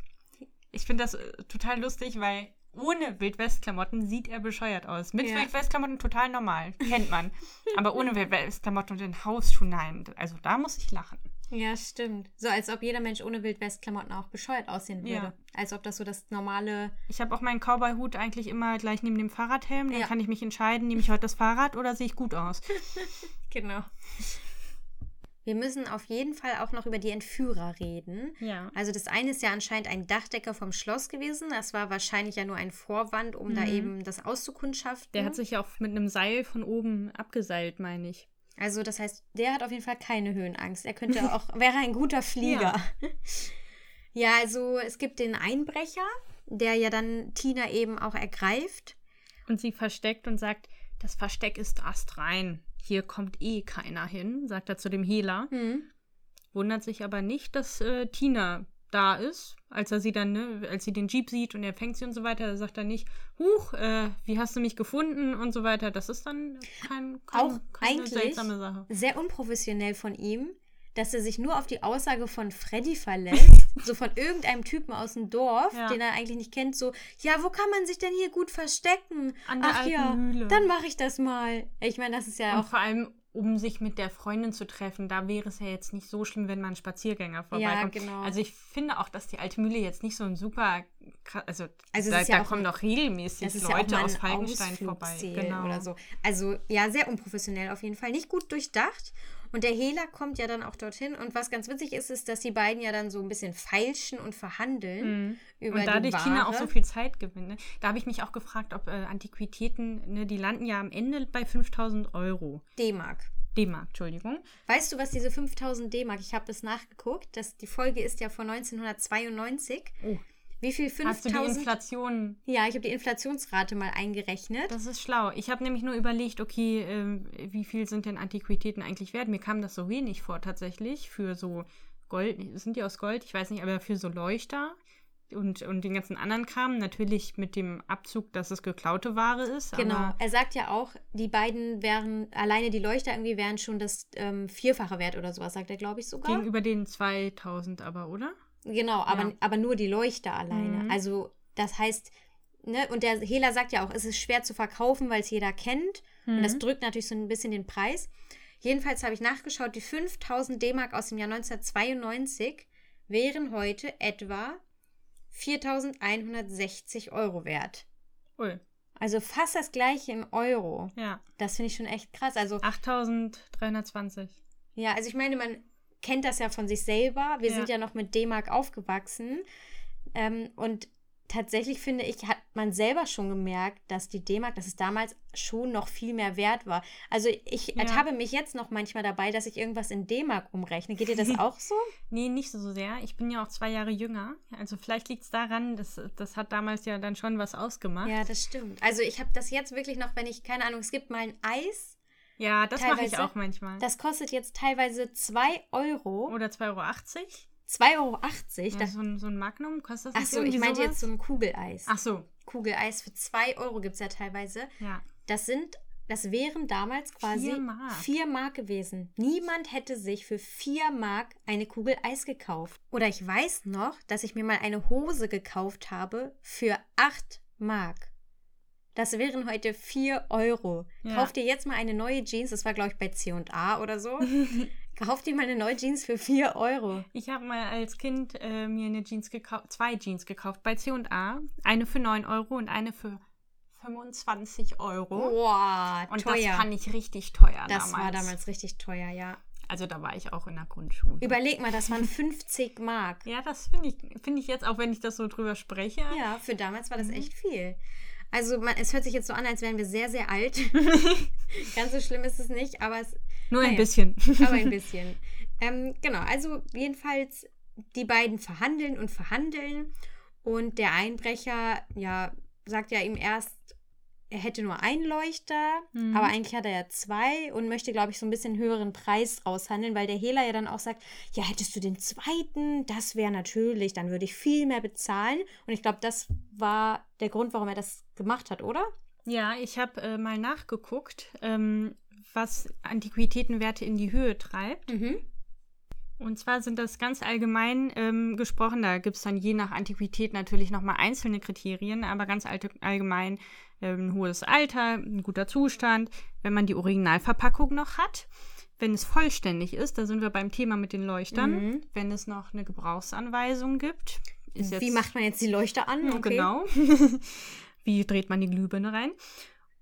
Ich finde das äh, total lustig, weil ohne Wildwestklamotten sieht er bescheuert aus. Mit Ja. Wildwestklamotten total normal, kennt man. aber ohne Wildwestklamotten und in Hausschuhen, nein. Also da muss ich lachen. Ja, stimmt. So als ob jeder Mensch ohne Wildwestklamotten auch bescheuert aussehen würde. Ja. Als ob das so das normale. Ich habe auch meinen Cowboy-Hut eigentlich immer gleich neben dem Fahrradhelm. Dann Ja. kann ich mich entscheiden, nehme ich heute das Fahrrad oder sehe ich gut aus. Genau. Wir müssen auf jeden Fall auch noch über die Entführer reden. Ja. Also das eine ist ja anscheinend ein Dachdecker vom Schloss gewesen. Das war wahrscheinlich ja nur ein Vorwand, um da Mhm. eben das auszukundschaften. Der hat sich ja auch mit einem Seil von oben abgeseilt, meine ich. Also das heißt, der hat auf jeden Fall keine Höhenangst. Er könnte auch, wäre ein guter Flieger. Ja. also es gibt den Einbrecher, der ja dann Tina eben auch ergreift. Und sie versteckt und sagt, das Versteck ist astrein. Hier kommt eh keiner hin, sagt er zu dem Hehler. Hm. wundert sich aber nicht, dass äh, Tina da ist, als er sie dann, ne, als sie den Jeep sieht und er fängt sie und so weiter, da sagt er nicht, Huch, äh, wie hast du mich gefunden und so weiter. Das ist dann kein, kein Auch keine eigentlich seltsame Sache. sehr unprofessionell von ihm, dass er sich nur auf die Aussage von Freddy verlässt, so von irgendeinem Typen aus dem Dorf, Ja. den er eigentlich nicht kennt, so, ja, wo kann man sich denn hier gut verstecken? An der Ach alten ja, Mühle. dann mache ich das mal. Ich meine, das ist ja Und auch vor allem, um sich mit der Freundin zu treffen, da wäre es ja jetzt nicht so schlimm, wenn man Spaziergänger vorbeikommt. genau. Also ich finde auch, dass die alte Mühle jetzt nicht so ein super, also, Also da, ja da kommen doch regelmäßig ja Leute mal aus ein Falkenstein vorbei. Genau. oder so. Also ja, sehr unprofessionell auf jeden Fall. Nicht gut durchdacht. Und der Hehler kommt ja dann auch dorthin. Und was ganz witzig ist, ist, dass die beiden ja dann so ein bisschen feilschen und verhandeln Mhm. über Und dadurch. Tina auch so viel Zeit gewinnt. Ne? Da habe ich mich auch gefragt, ob äh, Antiquitäten, ne, die landen ja am Ende bei 5000 Euro. D-Mark. D-Mark, Entschuldigung. Weißt du, was diese 5000 D-Mark, ich habe das nachgeguckt, das, die Folge ist ja von 1992. Oh. Wie viel Hast du die 5000? Inflation? Ja, ich habe die Inflationsrate mal eingerechnet. Das ist schlau. Ich habe nämlich nur überlegt, okay, ähm, wie viel sind denn Antiquitäten eigentlich wert? Mir kam das so wenig vor tatsächlich für so Gold. Sind die aus Gold? Ich weiß nicht, aber für so Leuchter und, und den ganzen anderen Kram. Natürlich mit dem Abzug, dass es geklaute Ware ist. Genau. Er sagt ja auch, die beiden wären, alleine die Leuchter irgendwie wären schon das ähm, Vierfache wert oder sowas, sagt er, glaube ich, sogar. gegenüber den 2000 aber, oder? Genau, aber, Ja. aber nur die Leuchter alleine. Mhm. Also, das heißt, ne, und der Hehler sagt ja auch, es ist schwer zu verkaufen, weil es jeder kennt. Und Mhm. das drückt natürlich so ein bisschen den Preis. Jedenfalls habe ich nachgeschaut, die 5000 D-Mark aus dem Jahr 1992 wären heute etwa 4160 Euro wert. Ui, Also fast das gleiche in Euro. ja. Das finde ich schon echt krass. Also, 8320. ja, also ich meine, man kennt das ja von sich selber. Wir Ja. sind ja noch mit D-Mark aufgewachsen. Ähm, und tatsächlich finde ich, hat man selber schon gemerkt, dass die D-Mark, dass es damals schon noch viel mehr wert war. Also ich Ja. ertappe mich jetzt noch manchmal dabei, dass ich irgendwas in D-Mark umrechne. Geht dir das auch so? Nee, nicht so sehr. Ich bin ja auch zwei Jahre jünger. Also vielleicht liegt es daran, dass, das hat damals ja dann schon was ausgemacht. Ja, das stimmt. Also ich habe das jetzt wirklich noch, wenn ich, keine Ahnung, es gibt mal ein Eis, Ja, das mache ich auch manchmal. das kostet jetzt teilweise 2 Euro. Oder 2,80 Euro. 2,80 Euro. Ja, so, ein, so ein Magnum kostet das ach nicht so, ich meinte sowas? jetzt so ein Kugeleis. Ach so, Kugeleis für 2 Euro gibt es ja teilweise. ja. Das sind, das wären damals quasi Vier Mark. 4 Mark gewesen. Niemand hätte sich für 4 Mark eine Kugel Eis gekauft. Oder ich weiß noch, dass ich mir mal eine Hose gekauft habe für 8 Mark. Das wären heute 4 Euro. Ja. Kauf dir jetzt mal eine neue Jeans, das war glaube ich bei C&A oder so. Kauf dir mal eine neue Jeans für 4 Euro. Ich habe mal als Kind äh, mir eine Jeans gekauft, zwei Jeans gekauft bei C&A. Eine für 9 Euro und eine für 25 Euro. Boah, und teuer. das fand ich richtig teuer das damals. war damals richtig teuer, ja. Also da war ich auch in der Grundschule. Überleg mal, das waren 50 Mark. ja, das finde ich, finde ich jetzt, auch wenn ich das so drüber spreche. Ja, für damals war das Mhm. echt viel. Also man, es hört sich jetzt so an, als wären wir sehr, sehr alt. Ganz so schlimm ist es nicht, aber, es, Nur ein Naja. bisschen. aber ein bisschen. ähm, genau, also jedenfalls die beiden verhandeln und verhandeln und der Einbrecher, ja, sagt ja ihm erst, er hätte nur einen Leuchter, Mhm. aber eigentlich hat er ja zwei und möchte, glaube ich, so ein bisschen höheren Preis raushandeln, weil der Hehler ja dann auch sagt, ja, hättest du den zweiten, das wäre natürlich, dann würde ich viel mehr bezahlen. Und ich glaube, das war der Grund, warum er das gemacht hat, oder? Ja, ich habe äh, mal nachgeguckt, ähm, was Antiquitätenwerte in die Höhe treibt. Mhm. Und zwar sind das ganz allgemein ähm, gesprochen, da gibt es dann je nach Antiquität natürlich nochmal einzelne Kriterien, aber ganz allgemein ein hohes Alter, ein guter Zustand, wenn man die Originalverpackung noch hat, wenn es vollständig ist, da sind wir beim Thema mit den Leuchtern, Mhm. wenn es noch eine Gebrauchsanweisung gibt. Jetzt, Wie macht man jetzt die Leuchter an? Okay. Genau. Wie dreht man die Glühbirne rein?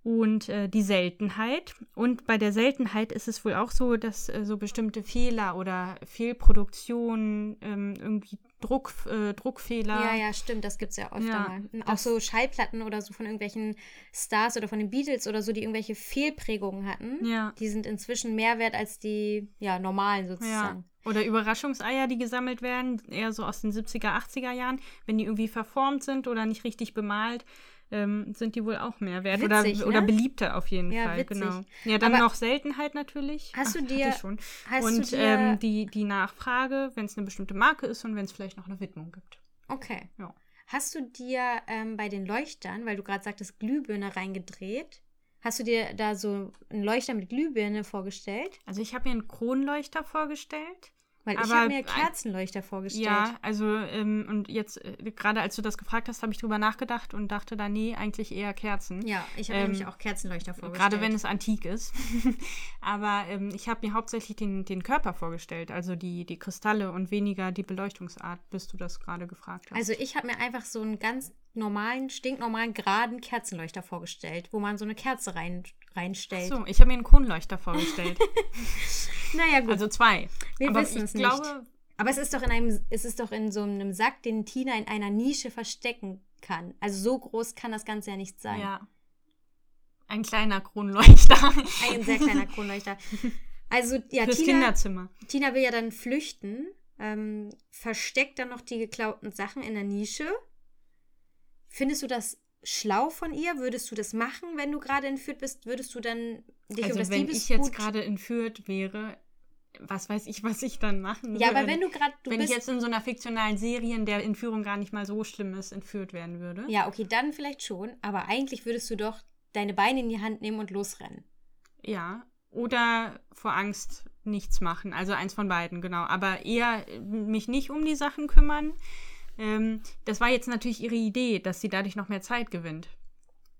Und äh, die Seltenheit. Und bei der Seltenheit ist es wohl auch so, dass äh, so bestimmte Fehler oder Fehlproduktionen, ähm, irgendwie Druck, äh, Druckfehler. Ja, ja, stimmt, das gibt es ja öfter Ja, mal. Auch so Schallplatten oder so von irgendwelchen Stars oder von den Beatles oder so, die irgendwelche Fehlprägungen hatten. Ja. Die sind inzwischen mehr wert als die ja, normalen Ja. sozusagen. Oder Überraschungseier, die gesammelt werden, eher so aus den 70er, 80er Jahren, wenn die irgendwie verformt sind oder nicht richtig bemalt. Ähm, sind die wohl auch mehr wert. Witzig, oder, oder ne? beliebter auf jeden Ja, Fall, witzig. genau. Ja, dann Aber noch Seltenheit natürlich. hast du Ach, dir- schon. Hast und du dir, ähm, die, die Nachfrage, wenn es eine bestimmte Marke ist und wenn es vielleicht noch eine Widmung gibt. okay. Ja. Hast du dir ähm, bei den Leuchtern, weil du gerade sagtest, Glühbirne reingedreht, hast du dir da so einen Leuchter mit Glühbirne vorgestellt? Also ich habe mir einen Kronleuchter vorgestellt. Weil ich Aber habe mir Kerzenleuchter vorgestellt. Ja, also ähm, und jetzt, äh, gerade als du das gefragt hast, habe ich drüber nachgedacht und dachte da, nee, eigentlich eher Kerzen. Ja, ich habe Ähm, nämlich auch Kerzenleuchter vorgestellt. Gerade wenn es antik ist. Aber ähm, ich habe mir hauptsächlich den, den Körper vorgestellt, also die, die Kristalle und weniger die Beleuchtungsart, bis du das gerade gefragt hast. Also ich habe mir einfach so einen ganz normalen, stinknormalen, geraden Kerzenleuchter vorgestellt, wo man so eine Kerze rein, reinstellt. so, ich habe mir einen Kronleuchter vorgestellt. Naja, gut. also zwei. Wir wissen ich es nicht. glaube, Aber es ist doch in einem, es ist doch in so einem Sack, den Tina in einer Nische verstecken kann. Also so groß kann das Ganze ja nicht sein. ja. Ein kleiner Kronleuchter. Ein sehr kleiner Kronleuchter. Also ja, Fürs Tina, Kinderzimmer. Tina will ja dann flüchten, ähm, versteckt dann noch die geklauten Sachen in der Nische. Findest du das schlau von ihr? Würdest du das machen, wenn du gerade entführt bist? Würdest du dann dich um Also das wenn ich Diebesgut... jetzt gerade entführt wäre, was weiß ich, was ich dann machen Ja, würde. aber wenn du gerade... Wenn bist, ich jetzt in so einer fiktionalen Serie, in der Entführung gar nicht mal so schlimm ist, entführt werden würde. Ja, okay, dann vielleicht schon. Aber eigentlich würdest du doch deine Beine in die Hand nehmen und losrennen. Ja. Oder vor Angst nichts machen. Also eins von beiden, genau. Aber eher mich nicht um die Sachen kümmern. Ähm, das war jetzt natürlich ihre Idee, dass sie dadurch noch mehr Zeit gewinnt.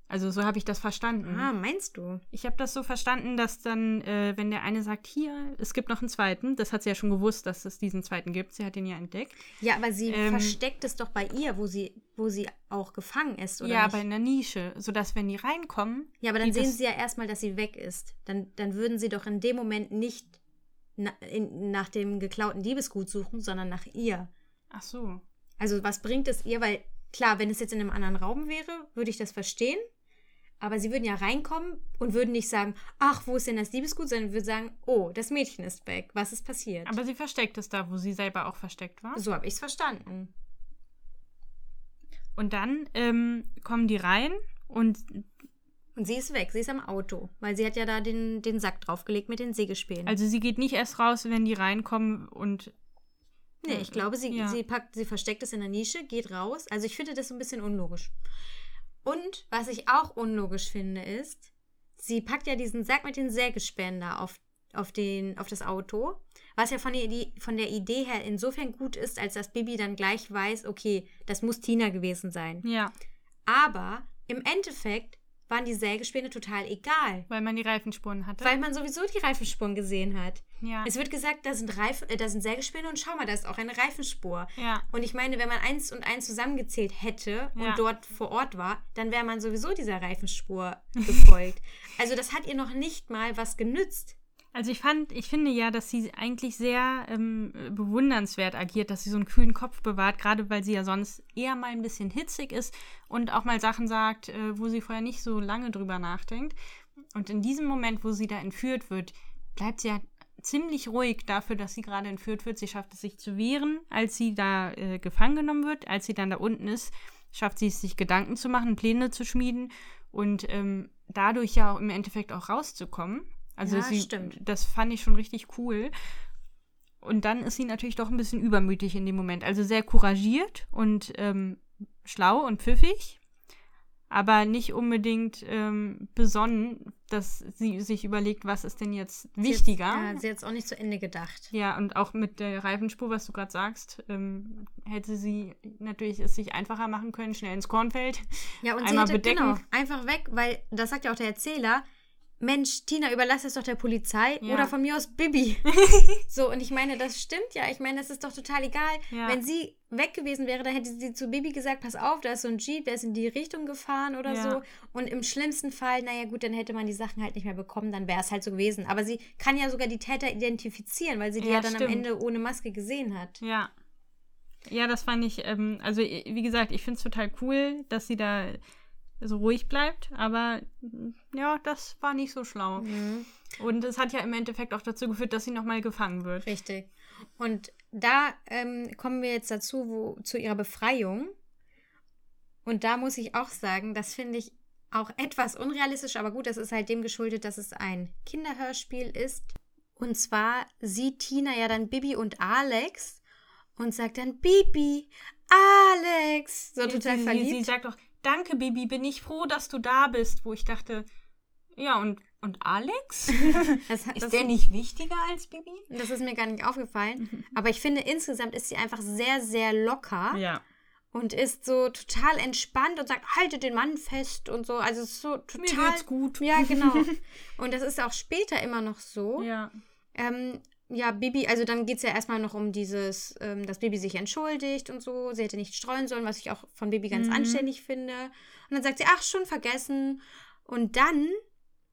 Also so habe ich das verstanden. Ah, meinst du? Ich habe das so verstanden, dass dann, äh, wenn der eine sagt, hier, es gibt noch einen zweiten, das hat sie ja schon gewusst, dass es diesen zweiten gibt. Sie hat ihn ja entdeckt. Ja, aber sie Ähm, versteckt es doch bei ihr, wo sie, wo sie auch gefangen ist, oder ja, nicht? aber in der Nische, sodass wenn die reinkommen, ja, aber dann sehen sie ja erstmal, dass sie weg ist. Dann, dann würden sie doch in dem Moment nicht na, in, nach dem geklauten Diebesgut suchen, sondern nach ihr. ach so, Also was bringt es ihr? Weil klar, wenn es jetzt in einem anderen Raum wäre, würde ich das verstehen. Aber sie würden ja reinkommen und würden nicht sagen, ach, wo ist denn das Diebesgut, sondern würden sagen, oh, das Mädchen ist weg. Was ist passiert? aber sie versteckt es da, wo sie selber auch versteckt war. so habe ich es verstanden. Und dann ähm, kommen die rein und Und sie ist weg, sie ist am Auto, weil sie hat ja da den, den Sack draufgelegt mit den Sägespänen. also sie geht nicht erst raus, wenn die reinkommen und nee, ich glaube, sie, Ja. sie packt, sie versteckt es in der Nische, geht raus. Also ich finde das so ein bisschen unlogisch. Und was ich auch unlogisch finde, ist, sie packt ja diesen Sack mit den Sägespänen da auf, auf, den, auf das Auto, was ja von der, Idee, von der Idee her insofern gut ist, als dass Bibi dann gleich weiß, okay, das muss Tina gewesen sein. ja, Aber im Endeffekt waren die Sägespäne total egal, weil man die Reifenspuren hatte. weil man sowieso die Reifenspuren gesehen hat. ja, Es wird gesagt, da sind, Reif äh, da sind Sägespäne und schau mal, da ist auch eine Reifenspur. ja, Und ich meine, wenn man eins und eins zusammengezählt hätte Ja. und dort vor Ort war, dann wäre man sowieso dieser Reifenspur gefolgt. also das hat ihr noch nicht mal was genützt. Also ich fand, ich finde ja, dass sie eigentlich sehr ähm, bewundernswert agiert, dass sie so einen kühlen Kopf bewahrt, gerade weil sie ja sonst eher mal ein bisschen hitzig ist und auch mal Sachen sagt, äh, wo sie vorher nicht so lange drüber nachdenkt. Und in diesem Moment, wo sie da entführt wird, bleibt sie ja ziemlich ruhig dafür, dass sie gerade entführt wird. Sie schafft es sich zu wehren, als sie da äh, gefangen genommen wird. Als sie dann da unten ist, schafft sie es, sich Gedanken zu machen, Pläne zu schmieden und ähm, dadurch ja im Endeffekt auch rauszukommen. Also Ja, sie, stimmt. das fand ich schon richtig cool. Und dann ist sie natürlich doch ein bisschen übermütig in dem Moment. Also sehr couragiert und ähm, schlau und pfiffig, aber nicht unbedingt ähm, besonnen, dass sie sich überlegt, was ist denn jetzt wichtiger. Sie hat, ja, sie hat es auch nicht zu Ende gedacht. Ja, und auch mit der Reifenspur, was du gerade sagst, ähm, hätte sie natürlich es sich einfacher machen können, schnell ins Kornfeld. Ja, und sie Einmal hätte, bedecken. genau, einfach weg, weil, das sagt ja auch der Erzähler, Mensch, Tina, überlass es doch der Polizei Ja. oder von mir aus Bibi. so, und ich meine, das stimmt ja. Ich meine, das ist doch total egal. Ja. Wenn sie weg gewesen wäre, dann hätte sie zu Bibi gesagt, pass auf, da ist so ein Jeep, der ist in die Richtung gefahren oder Ja. so. Und im schlimmsten Fall, naja gut, dann hätte man die Sachen halt nicht mehr bekommen, dann wäre es halt so gewesen. Aber sie kann ja sogar die Täter identifizieren, weil sie die Ja, dann stimmt. am Ende ohne Maske gesehen hat. Ja. Ja, das fand ich, ähm, also wie gesagt, ich finde es total cool, dass sie da so ruhig bleibt, aber mm, ja, das war nicht so schlau. Mhm. Und es hat ja im Endeffekt auch dazu geführt, dass sie nochmal gefangen wird. Richtig. Und da ähm, kommen wir jetzt dazu, wo, zu ihrer Befreiung. Und da muss ich auch sagen, das finde ich auch etwas unrealistisch, aber gut, das ist halt dem geschuldet, dass es ein Kinderhörspiel ist. Und zwar sieht Tina ja dann Bibi und Alex und sagt dann Bibi, Alex, so total sie, verliebt. Sie, sie sagt auch, danke Bibi, bin ich froh, dass du da bist, wo ich dachte, ja und und Alex? Das, Ist das, der nicht wichtiger als Bibi? das ist mir gar nicht aufgefallen. Aber ich finde, insgesamt ist sie einfach sehr, sehr locker Ja. und ist so total entspannt und sagt, haltet den Mann fest und so. Also es ist so Mir total. geht's gut. Ja, genau. Und das ist auch später immer noch so. Ja. Ähm, ja, Bibi, also dann geht es ja erstmal noch um dieses, ähm, dass Bibi sich entschuldigt und so. Sie hätte nicht streuen sollen, was ich auch von Bibi ganz Mhm. anständig finde. Und dann sagt sie, ach, schon vergessen. Und dann,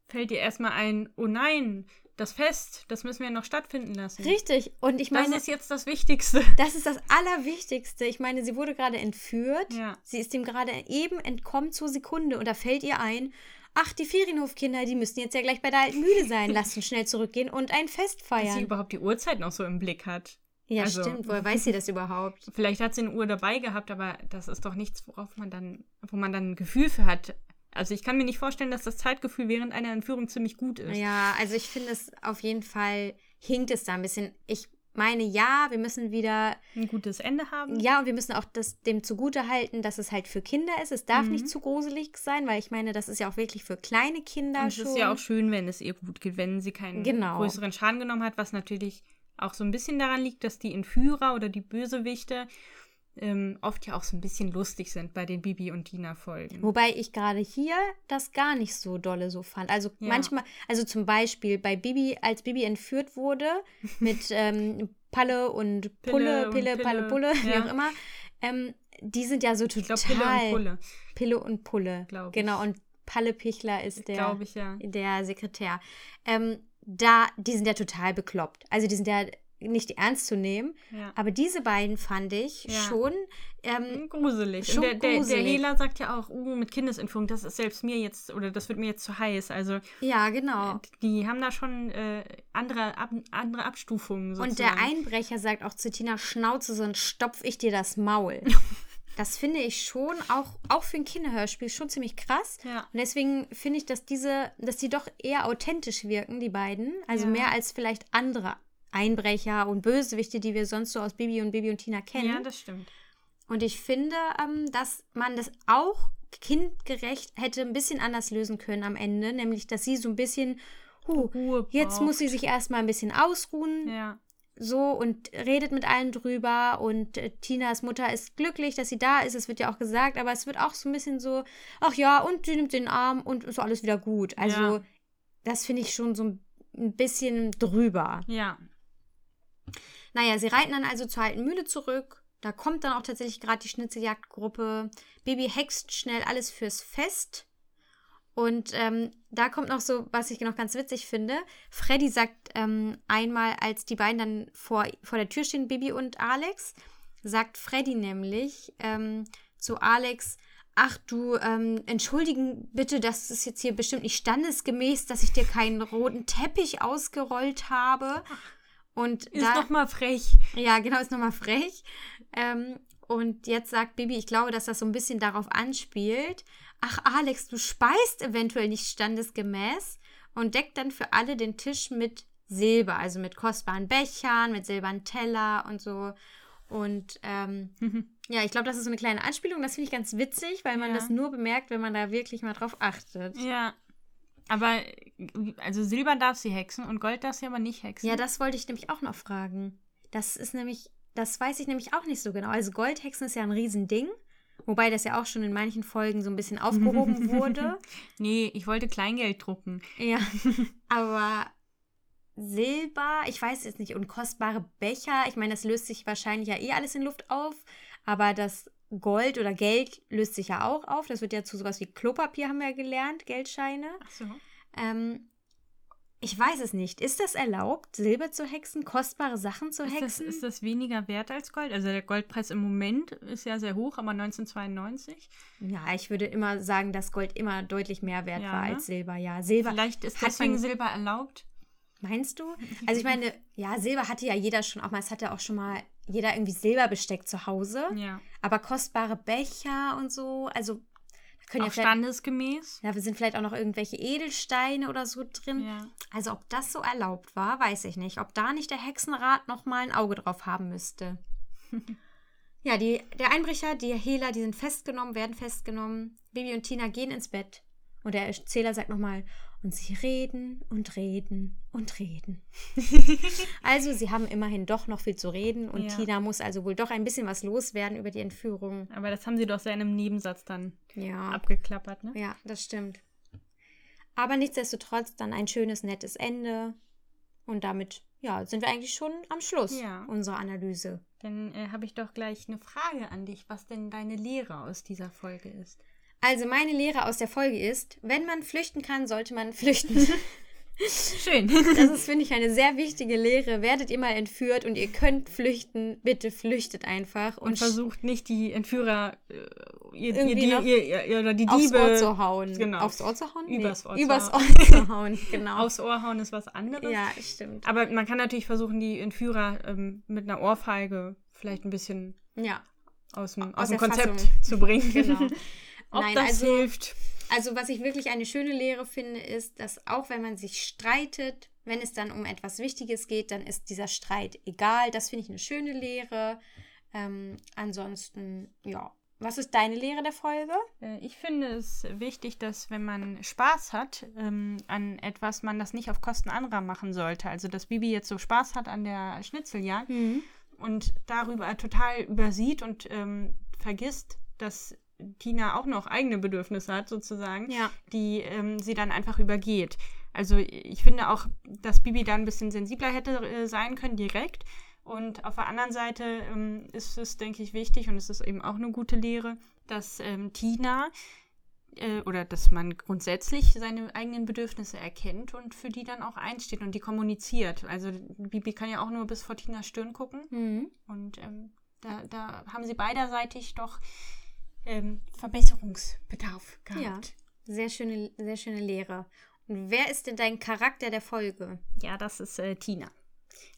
Fällt dir erstmal ein, oh nein, das Fest, das müssen wir noch stattfinden lassen. richtig, und ich Das meine, ist jetzt das Wichtigste. das ist das Allerwichtigste. Ich meine, sie wurde gerade entführt. Ja. Sie ist ihm gerade eben entkommen zur Sekunde. Und da fällt ihr ein, ach, die Ferienhofkinder, die müssen jetzt ja gleich bei der alten Mühle sein. Lasst uns schnell zurückgehen und ein Fest Dass sie feiern. überhaupt die Uhrzeit noch so im Blick hat. Ja, also- stimmt. Woher weiß sie das überhaupt? Vielleicht hat sie eine Uhr dabei gehabt, aber das ist doch nichts, worauf man dann, wo man dann ein Gefühl für hat. Also ich kann mir nicht vorstellen, dass das Zeitgefühl während einer Entführung ziemlich gut ist. Ja, also ich finde es auf jeden Fall hinkt es da ein bisschen. Ich meine, ja, wir müssen wieder, Ein gutes Ende haben. ja, und wir müssen auch das dem zugute halten, dass es halt für Kinder ist. Es darf Mhm. nicht zu gruselig sein, weil ich meine, das ist ja auch wirklich für kleine Kinder Und es schon. ist ja auch schön, wenn es ihr gut geht, wenn sie keinen Genau. größeren Schaden genommen hat, was natürlich auch so ein bisschen daran liegt, dass die Entführer oder die Bösewichte ähm, oft ja auch so ein bisschen lustig sind bei den Bibi und Tina Folgen. Wobei ich gerade hier das gar nicht so dolle so fand. Also Ja. manchmal, also zum Beispiel bei Bibi, als Bibi entführt wurde mit ähm, Palle und Pille Pulle, Pille, Palle, Pille, Pulle, wie ja. auch immer, ähm, die sind ja so ich total glaube, Pille und Pulle, Pille und Pulle. Glaub ich. Genau, und Palle Pichler ist der, ich ja. der Sekretär. Ähm, da, die sind ja total bekloppt. Also die sind ja nicht ernst zu nehmen. ja. Aber diese beiden fand ich Ja. schon ähm, Gruselig. Schon und der, der, der gruselig. Hela sagt ja auch, uh, mit Kindesentführung, das ist selbst mir jetzt, oder das wird mir jetzt zu heiß. Also ja, genau. die haben da schon äh, andere, ab, andere Abstufungen sozusagen. Und der Einbrecher sagt auch zu Tina, Schnauze, sonst stopf ich dir das Maul. das finde ich schon auch, auch für ein Kinderhörspiel schon ziemlich krass. Ja. Und deswegen finde ich, dass diese, dass die doch eher authentisch wirken, die beiden. Also mehr als vielleicht andere Einbrecher und Bösewichte, die wir sonst so aus Bibi und Bibi und Tina kennen. Ja, das stimmt. und ich finde, ähm, dass man das auch kindgerecht hätte ein bisschen anders lösen können am Ende. Nämlich, dass sie so ein bisschen, huh, jetzt muss sie sich erstmal ein bisschen ausruhen Ja. so und redet mit allen drüber und äh, Tinas Mutter ist glücklich, dass sie da ist. Es wird ja auch gesagt, aber es wird auch so ein bisschen so, ach ja, und sie nimmt den Arm und ist alles wieder gut. Also Ja. das finde ich schon so ein bisschen drüber. Ja. Naja, sie reiten dann also zur alten Mühle zurück. Da kommt dann auch tatsächlich gerade die Schnitzeljagdgruppe. Baby hext schnell alles fürs Fest. Und ähm, da kommt noch so, was ich noch ganz witzig finde. Freddy sagt ähm, einmal, als die beiden dann vor, vor der Tür stehen, Bibi und Alex, sagt Freddy nämlich ähm, zu Alex, ach du, ähm, entschuldigen bitte, das ist jetzt hier bestimmt nicht standesgemäß, dass ich dir keinen roten Teppich ausgerollt habe. Und Ist da, doch mal frech. ja, genau, ist nochmal frech. Ähm, und jetzt sagt Bibi, ich glaube, dass das so ein bisschen darauf anspielt. Ach, Alex, du speist eventuell nicht standesgemäß und deckt dann für alle den Tisch mit Silber, also mit kostbaren Bechern, mit silbernen Teller und so. Und ähm, ja, ich glaube, das ist so eine kleine Anspielung. Das finde ich ganz witzig, weil man Ja. das nur bemerkt, wenn man da wirklich mal drauf achtet. Ja. Aber, also Silber darf sie hexen und Gold darf sie aber nicht hexen. Ja, das wollte ich nämlich auch noch fragen. Das ist nämlich, das weiß ich nämlich auch nicht so genau. Also Goldhexen ist ja ein Riesending. Wobei das ja auch schon in manchen Folgen so ein bisschen aufgehoben wurde. Nee, ich wollte Kleingeld drucken. Ja. Aber Silber, ich weiß jetzt nicht, und kostbare Becher, ich meine, das löst sich wahrscheinlich ja eh alles in Luft auf. Aber das Gold oder Geld löst sich ja auch auf. Das wird ja zu sowas wie Klopapier, haben wir ja gelernt, Geldscheine. Ach so. Ähm, ich weiß es nicht. Ist das erlaubt, Silber zu hexen, kostbare Sachen zu Ist das, hexen? ist das weniger wert als Gold? Also der Goldpreis im Moment ist ja sehr hoch, aber 1992. Ja, ich würde immer sagen, dass Gold immer deutlich mehr wert Ja, war ne? als Silber. Ja, Silber. Vielleicht ist deswegen man- Silber erlaubt. Meinst du? Also ich meine, ja, Silber hatte ja jeder schon auch mal. Es hatte auch schon mal jeder irgendwie Silberbesteck zu Hause, Ja. aber kostbare Becher und so, also können Auch ja standesgemäß. ja, wir sind vielleicht auch noch irgendwelche Edelsteine oder so drin. Ja. Also ob das so erlaubt war, weiß ich nicht. Ob da nicht der Hexenrat noch mal ein Auge drauf haben müsste. ja, die, der Einbrecher, die Hehler, die sind festgenommen, werden festgenommen. Baby und Tina gehen ins Bett. Und der Erzähler sagt nochmal, und sie reden und reden und reden. also sie haben immerhin doch noch viel zu reden und Ja. Tina muss also wohl doch ein bisschen was loswerden über die Entführung. Aber das haben sie doch sehr in einem Nebensatz dann Ja. abgeklappert, ne? Ja, das stimmt. Aber nichtsdestotrotz dann ein schönes, nettes Ende. Und damit, ja, sind wir eigentlich schon am Schluss Ja. unserer Analyse. Dann äh, habe ich doch gleich eine Frage an dich, was denn deine Lehre aus dieser Folge ist. Also meine Lehre aus der Folge ist, wenn man flüchten kann, sollte man flüchten. Schön. Das ist, finde ich, eine sehr wichtige Lehre. Werdet ihr mal entführt und ihr könnt flüchten, bitte flüchtet einfach Und und, versucht nicht die Entführer, äh, ihr, ihr, ihr, ihr, oder die aufs Diebe Ohr zu hauen. Genau. Aufs Ohr zu hauen? Übers Ohr zu Übers hauen. Ohr zu hauen, genau. aufs Ohr hauen ist was anderes. ja, stimmt. Aber man kann natürlich versuchen, die Entführer ähm, mit einer Ohrfeige vielleicht ein bisschen Ja, aus dem, Aus aus dem Konzept Fassung. zu bringen. genau. Ob Nein, das also- hilft. Also was ich wirklich eine schöne Lehre finde, ist, dass auch wenn man sich streitet, wenn es dann um etwas Wichtiges geht, dann ist dieser Streit egal. Das finde ich eine schöne Lehre. Ähm, ansonsten, ja. Was ist deine Lehre der Folge? Äh, Ich finde es wichtig, dass wenn man Spaß hat ähm, an etwas, man das nicht auf Kosten anderer machen sollte. Also dass Bibi jetzt so Spaß hat an der Schnitzeljagd und darüber total übersieht und ähm, vergisst, dass Tina auch noch eigene Bedürfnisse hat, sozusagen, Ja. die ähm, sie dann einfach übergeht. Also ich finde auch, dass Bibi da ein bisschen sensibler hätte äh, sein können, direkt. Und auf der anderen Seite ähm, ist es, denke ich, wichtig und es ist eben auch eine gute Lehre, dass ähm, Tina äh, oder dass man grundsätzlich seine eigenen Bedürfnisse erkennt und für die dann auch einsteht und die kommuniziert. Also Bibi kann ja auch nur bis vor Tinas Stirn gucken Mhm. und ähm, da, da haben sie beiderseitig doch ähm, Verbesserungsbedarf gehabt. Ja. Sehr schöne, sehr schöne Lehre. Und wer ist denn dein Charakter der Folge? Ja, das ist äh, Tina.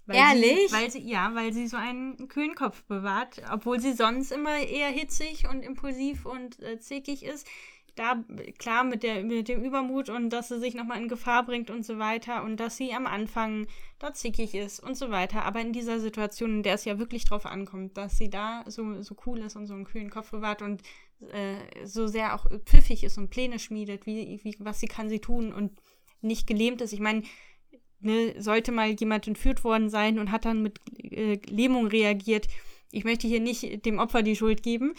Ehrlich? Sie, weil sie, ja, weil sie so einen kühlen Kopf bewahrt, obwohl sie sonst immer eher hitzig und impulsiv und äh, zickig ist. Da, klar, mit, der, mit dem Übermut und dass sie sich nochmal in Gefahr bringt und so weiter und dass sie am Anfang da zickig ist und so weiter. Aber in dieser Situation, in der es ja wirklich drauf ankommt, dass sie da so, so cool ist und so einen kühlen Kopf bewahrt und äh, so sehr auch pfiffig ist und Pläne schmiedet, wie, wie, was sie kann sie tun und nicht gelähmt ist. Ich meine, ne, sollte mal jemand entführt worden sein und hat dann mit äh, Lähmung reagiert. Ich möchte hier nicht dem Opfer die Schuld geben,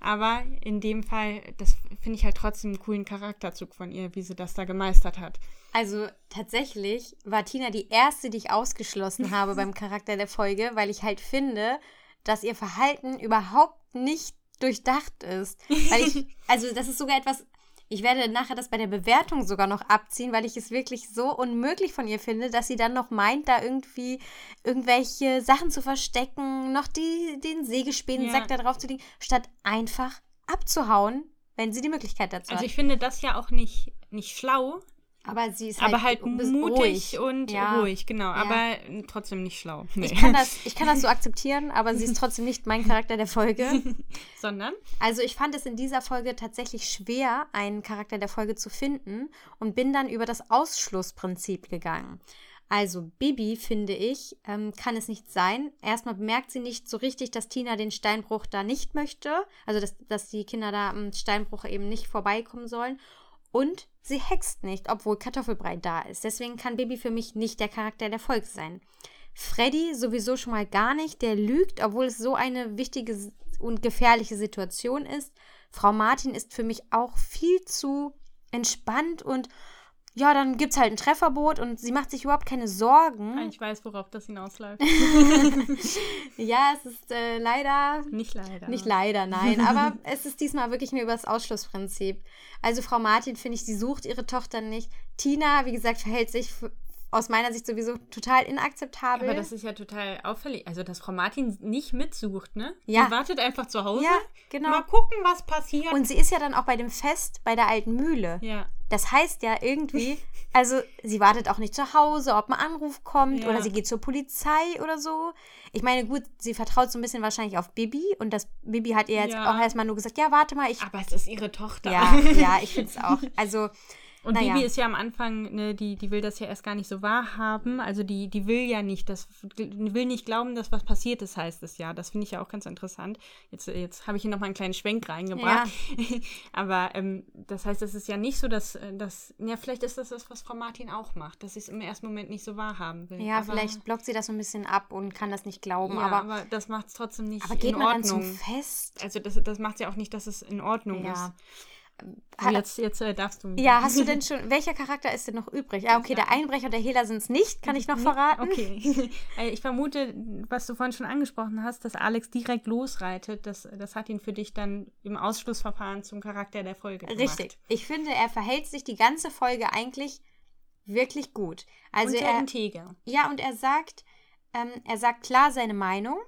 aber in dem Fall, das finde ich halt trotzdem einen coolen Charakterzug von ihr, wie sie das da gemeistert hat. Also tatsächlich war Tina die erste, die ich ausgeschlossen habe beim Charakter der Folge, weil ich halt finde, dass ihr Verhalten überhaupt nicht durchdacht ist. Weil ich, also das ist sogar etwas, ich werde nachher das bei der Bewertung sogar noch abziehen, weil ich es wirklich so unmöglich von ihr finde, dass sie dann noch meint, da irgendwie irgendwelche Sachen zu verstecken, noch die, den Sägespänen-Sack Ja. da drauf zu legen, statt einfach abzuhauen, wenn sie die Möglichkeit dazu Also hat. ich finde das ja auch nicht, nicht schlau, Aber sie ist aber halt bis- mutig und Ja. ruhig, genau, aber trotzdem nicht schlau. Nee. Ich kann, das, ich kann das so akzeptieren, aber sie ist trotzdem nicht mein Charakter der Folge. Sondern? Also ich fand es in dieser Folge tatsächlich schwer, einen Charakter der Folge zu finden und bin dann über das Ausschlussprinzip gegangen. Also Bibi, finde ich, ähm, kann es nicht sein. Erstmal bemerkt sie nicht so richtig, dass Tina den Steinbruch da nicht möchte. Also dass, dass die Kinder da am Steinbruch eben nicht vorbeikommen sollen. Und sie hext nicht, obwohl Kartoffelbrei da ist. Deswegen kann Bibi für mich nicht der Charakter der Folge sein. Freddy sowieso schon mal gar nicht. Der lügt, obwohl es so eine wichtige und gefährliche Situation ist. Frau Martin ist für mich auch viel zu entspannt und ja, dann gibt es halt ein Trefferboot und sie macht sich überhaupt keine Sorgen. Ich weiß, worauf das hinausläuft. Ja, es ist äh, leider nicht leider. Nicht leider, nein. Aber es ist diesmal wirklich nur über das Ausschlussprinzip. Also Frau Martin, finde ich, sie sucht ihre Tochter nicht. Tina, wie gesagt, verhält sich aus meiner Sicht sowieso total inakzeptabel. Aber das ist ja total auffällig. Also, dass Frau Martin nicht mitsucht, ne? Ja. Sie wartet einfach zu Hause. Ja, genau. Mal gucken, was passiert. Und sie ist ja dann auch bei dem Fest bei der alten Mühle. ja. Das heißt ja irgendwie, also sie wartet auch nicht zu Hause, ob ein Anruf kommt Ja. oder sie geht zur Polizei oder so. Ich meine, gut, sie vertraut so ein bisschen wahrscheinlich auf Bibi und das Bibi hat ihr jetzt Ja. auch erstmal nur gesagt, ja, warte mal, ich. Aber es ist ihre Tochter. Ja, ja, ich finde es auch. Also, Und Naja. Bibi ist ja am Anfang, ne, die, die will das ja erst gar nicht so wahrhaben. Also die, die will ja nicht, das will nicht glauben, dass was passiert ist, heißt es ja. Das finde ich ja auch ganz interessant. Jetzt, jetzt habe ich hier nochmal einen kleinen Schwenk reingebracht. Aber ähm, das heißt, es ist ja nicht so, dass, dass, ja, vielleicht ist das das, was Frau Martin auch macht, dass sie es im ersten Moment nicht so wahrhaben will. ja, aber, vielleicht blockt sie das so ein bisschen ab und kann das nicht glauben. Ja, aber, aber, das macht es trotzdem nicht aber geht in man dann Ordnung. zum Fest? also das, das macht ja auch nicht, dass es in Ordnung Ja. ist. Ha- jetzt jetzt äh, darfst du. Ja, hast du denn schon, welcher Charakter ist denn noch übrig? Ah, okay, der Einbrecher und der Hehler sind es nicht, kann ich noch verraten. Okay. Äh, ich vermute, was du vorhin schon angesprochen hast, dass Alex direkt losreitet, das, das hat ihn für dich dann im Ausschlussverfahren zum Charakter der Folge gemacht. Richtig. Ich finde, er verhält sich die ganze Folge eigentlich wirklich gut. Also und sehr er, integer. ja, und er sagt, ähm, er sagt klar seine Meinung,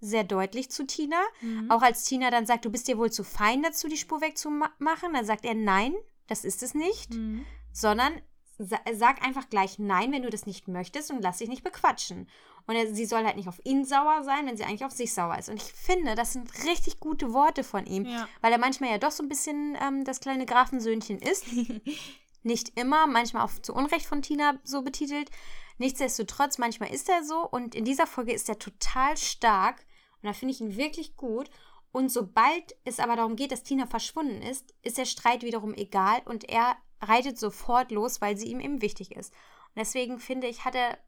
sehr deutlich zu Tina. Mhm. Auch als Tina dann sagt, du bist dir wohl zu fein dazu, die Spur wegzumachen, dann sagt er, nein, das ist es nicht, Mhm. sondern sa sag einfach gleich nein, wenn du das nicht möchtest und lass dich nicht bequatschen. Und er, sie soll halt nicht auf ihn sauer sein, wenn sie eigentlich auf sich sauer ist. Und ich finde, das sind richtig gute Worte von ihm, Ja. weil er manchmal ja doch so ein bisschen ähm, das kleine Grafensöhnchen ist. Nicht immer, manchmal auch zu Unrecht von Tina so betitelt. Nichtsdestotrotz, manchmal ist er so und in dieser Folge ist er total stark und da finde ich ihn wirklich gut. Und sobald es aber darum geht, dass Tina verschwunden ist, ist der Streit wiederum egal und er reitet sofort los, weil sie ihm eben wichtig ist. Und deswegen finde ich, hat er.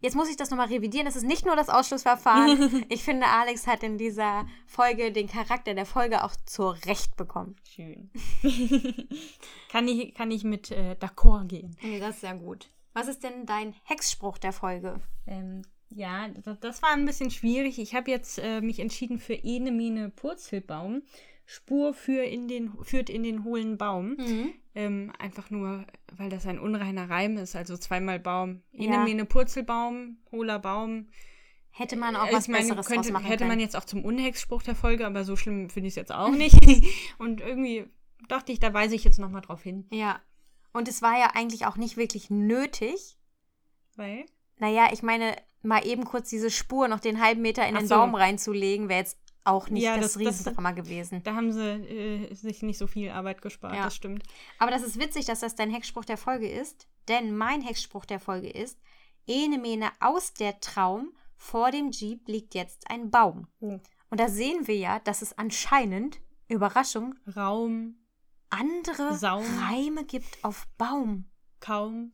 Jetzt muss ich das nochmal revidieren. Das ist nicht nur das Ausschlussverfahren. ich finde, Alex hat in dieser Folge den Charakter der Folge auch zurecht bekommen. Schön. kann, ich, kann ich mit äh, d'accord gehen. Nee, das ist sehr gut. Was ist denn dein Hexspruch der Folge? Ähm, ja, das, das war ein bisschen schwierig. Ich habe jetzt äh, mich entschieden für Ene Mine Purzelbaum. Spur für in den, führt in den hohlen Baum. Mhm. Ähm, einfach nur, weil das ein unreiner Reim ist. Also zweimal Baum. Ja. Purzelbaum, hohler Baum. Hätte man auch Äh, was ich meine, Besseres könnte, machen Hätte können. man jetzt auch zum Unhexspruch der Folge, aber so schlimm finde ich es jetzt auch nicht. Und irgendwie dachte ich, da weise ich jetzt nochmal drauf hin. ja. Und es war ja eigentlich auch nicht wirklich nötig. Weil? Naja, ich meine, mal eben kurz diese Spur noch den halben Meter in Ach den so. Baum reinzulegen, wäre jetzt auch nicht Ja, das, das- Riesendrama gewesen. Da haben sie äh, sich nicht so viel Arbeit gespart, Ja. das stimmt. Aber das ist witzig, dass das dein Hexspruch der Folge ist, denn mein Hexspruch der Folge ist: Ene Mene aus der Traum, vor dem Jeep liegt jetzt ein Baum. Oh. Und da sehen wir ja, dass es anscheinend, Überraschung, Raum, andere Saum. Reime gibt auf Baum. kaum.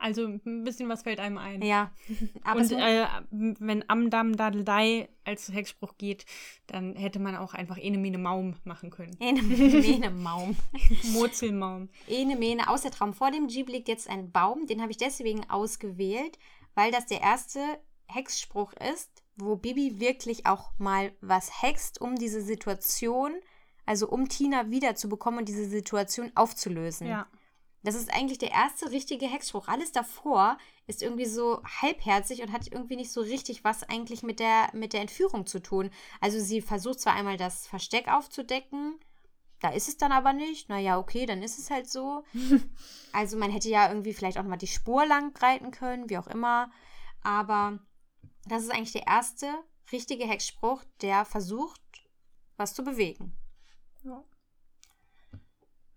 Also ein bisschen was fällt einem ein. Ja. Aber Und äh, wenn Amdam Dadeldei als Hexspruch geht, dann hätte man auch einfach Ene Mene Maum machen können. Ene Mene Maum. Murzelmaum. Ene Mene aus der Traum. Vor dem Jeep liegt jetzt ein Baum. Den habe ich deswegen ausgewählt, weil das der erste Hexspruch ist, wo Bibi wirklich auch mal was hext, um diese Situation, also um Tina wiederzubekommen und diese Situation aufzulösen. Ja. Das ist eigentlich der erste richtige Hexspruch. Alles davor ist irgendwie so halbherzig und hat irgendwie nicht so richtig was eigentlich mit der, mit der Entführung zu tun. Also sie versucht zwar einmal das Versteck aufzudecken, da ist es dann aber nicht. Naja, okay, dann ist es halt so. also man hätte ja irgendwie vielleicht auch mal die Spur lang reiten können, wie auch immer. Aber das ist eigentlich der erste richtige Hexspruch, der versucht, was zu bewegen. Ja.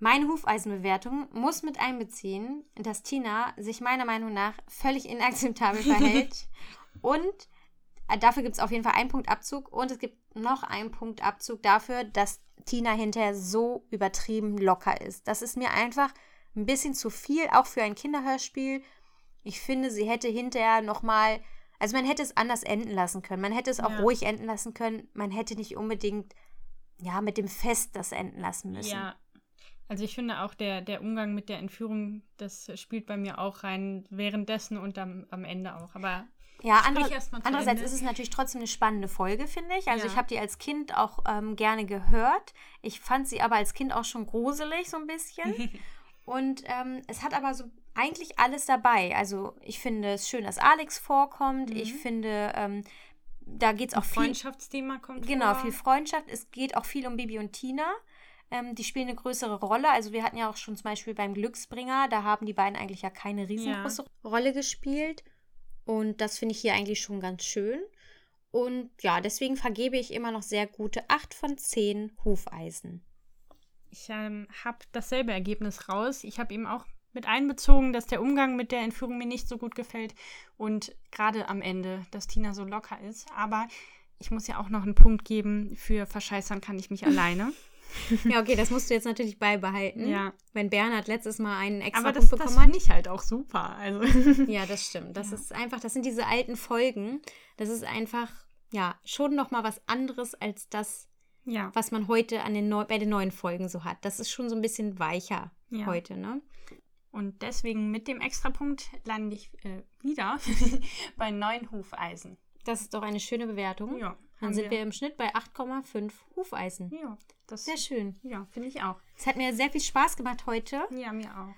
Meine Hufeisenbewertung muss mit einbeziehen, dass Tina sich meiner Meinung nach völlig inakzeptabel verhält. und äh, dafür gibt es auf jeden Fall einen Punkt Abzug. Und es gibt noch einen Punkt Abzug dafür, dass Tina hinterher so übertrieben locker ist. Das ist mir einfach ein bisschen zu viel, auch für ein Kinderhörspiel. Ich finde, sie hätte hinterher nochmal. Also man hätte es anders enden lassen können. Man hätte es auch Ja. ruhig enden lassen können. Man hätte nicht unbedingt ja, mit dem Fest das enden lassen müssen. Ja. Also ich finde auch der, der Umgang mit der Entführung, das spielt bei mir auch rein, währenddessen und am, am Ende auch. Aber Ja, andere, andererseits Ende. ist es natürlich trotzdem eine spannende Folge, finde ich. Also Ja. ich habe die als Kind auch ähm, gerne gehört. Ich fand sie aber als Kind auch schon gruselig so ein bisschen. Und ähm, es hat aber so eigentlich alles dabei. Also ich finde es schön, dass Alex vorkommt. Mhm. Ich finde, ähm, da geht es auch viel. Freundschaftsthema kommt Genau, vor. viel Freundschaft. Es geht auch viel um Bibi und Tina. Ähm, die spielen eine größere Rolle. Also wir hatten ja auch schon zum Beispiel beim Glücksbringer, da haben die beiden eigentlich ja keine riesengroße Rolle gespielt. Und das finde ich hier eigentlich schon ganz schön. Und ja, deswegen vergebe ich immer noch sehr gute 8 von 10 Hufeisen. Ich ähm, habe dasselbe Ergebnis raus. Ich habe ihm auch mit einbezogen, dass der Umgang mit der Entführung mir nicht so gut gefällt und gerade am Ende, dass Tina so locker ist. Aber ich muss ja auch noch einen Punkt geben, für Verscheißern kann ich mich alleine. Ja, okay, das musst du jetzt natürlich beibehalten. Ja. Wenn Bernhard letztes Mal einen extra Aber das, Punkt das bekommen hat. finde ich halt auch super. Also. Ja, das stimmt. Das Ja. ist einfach, das sind diese alten Folgen. Das ist einfach, ja, schon nochmal was anderes als das, ja. was man heute an den neu, bei den neuen Folgen so hat. Das ist schon so ein bisschen weicher Ja. heute, ne? Und deswegen mit dem Extrapunkt lande ich äh, wieder bei neun Hufeisen. Das ist doch eine schöne Bewertung. Ja, Dann sind wir im Schnitt bei 8,5 Hufeisen. Ja, das Sehr schön. Ja, finde ich auch. Es hat mir sehr viel Spaß gemacht heute. Ja, mir auch.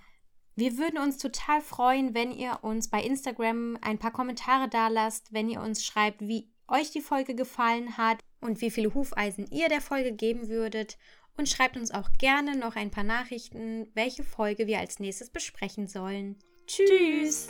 Wir würden uns total freuen, wenn ihr uns bei Instagram ein paar Kommentare da lasst, wenn ihr uns schreibt, wie euch die Folge gefallen hat und wie viele Hufeisen ihr der Folge geben würdet. Und schreibt uns auch gerne noch ein paar Nachrichten, welche Folge wir als nächstes besprechen sollen. Tschüss. Tschüss.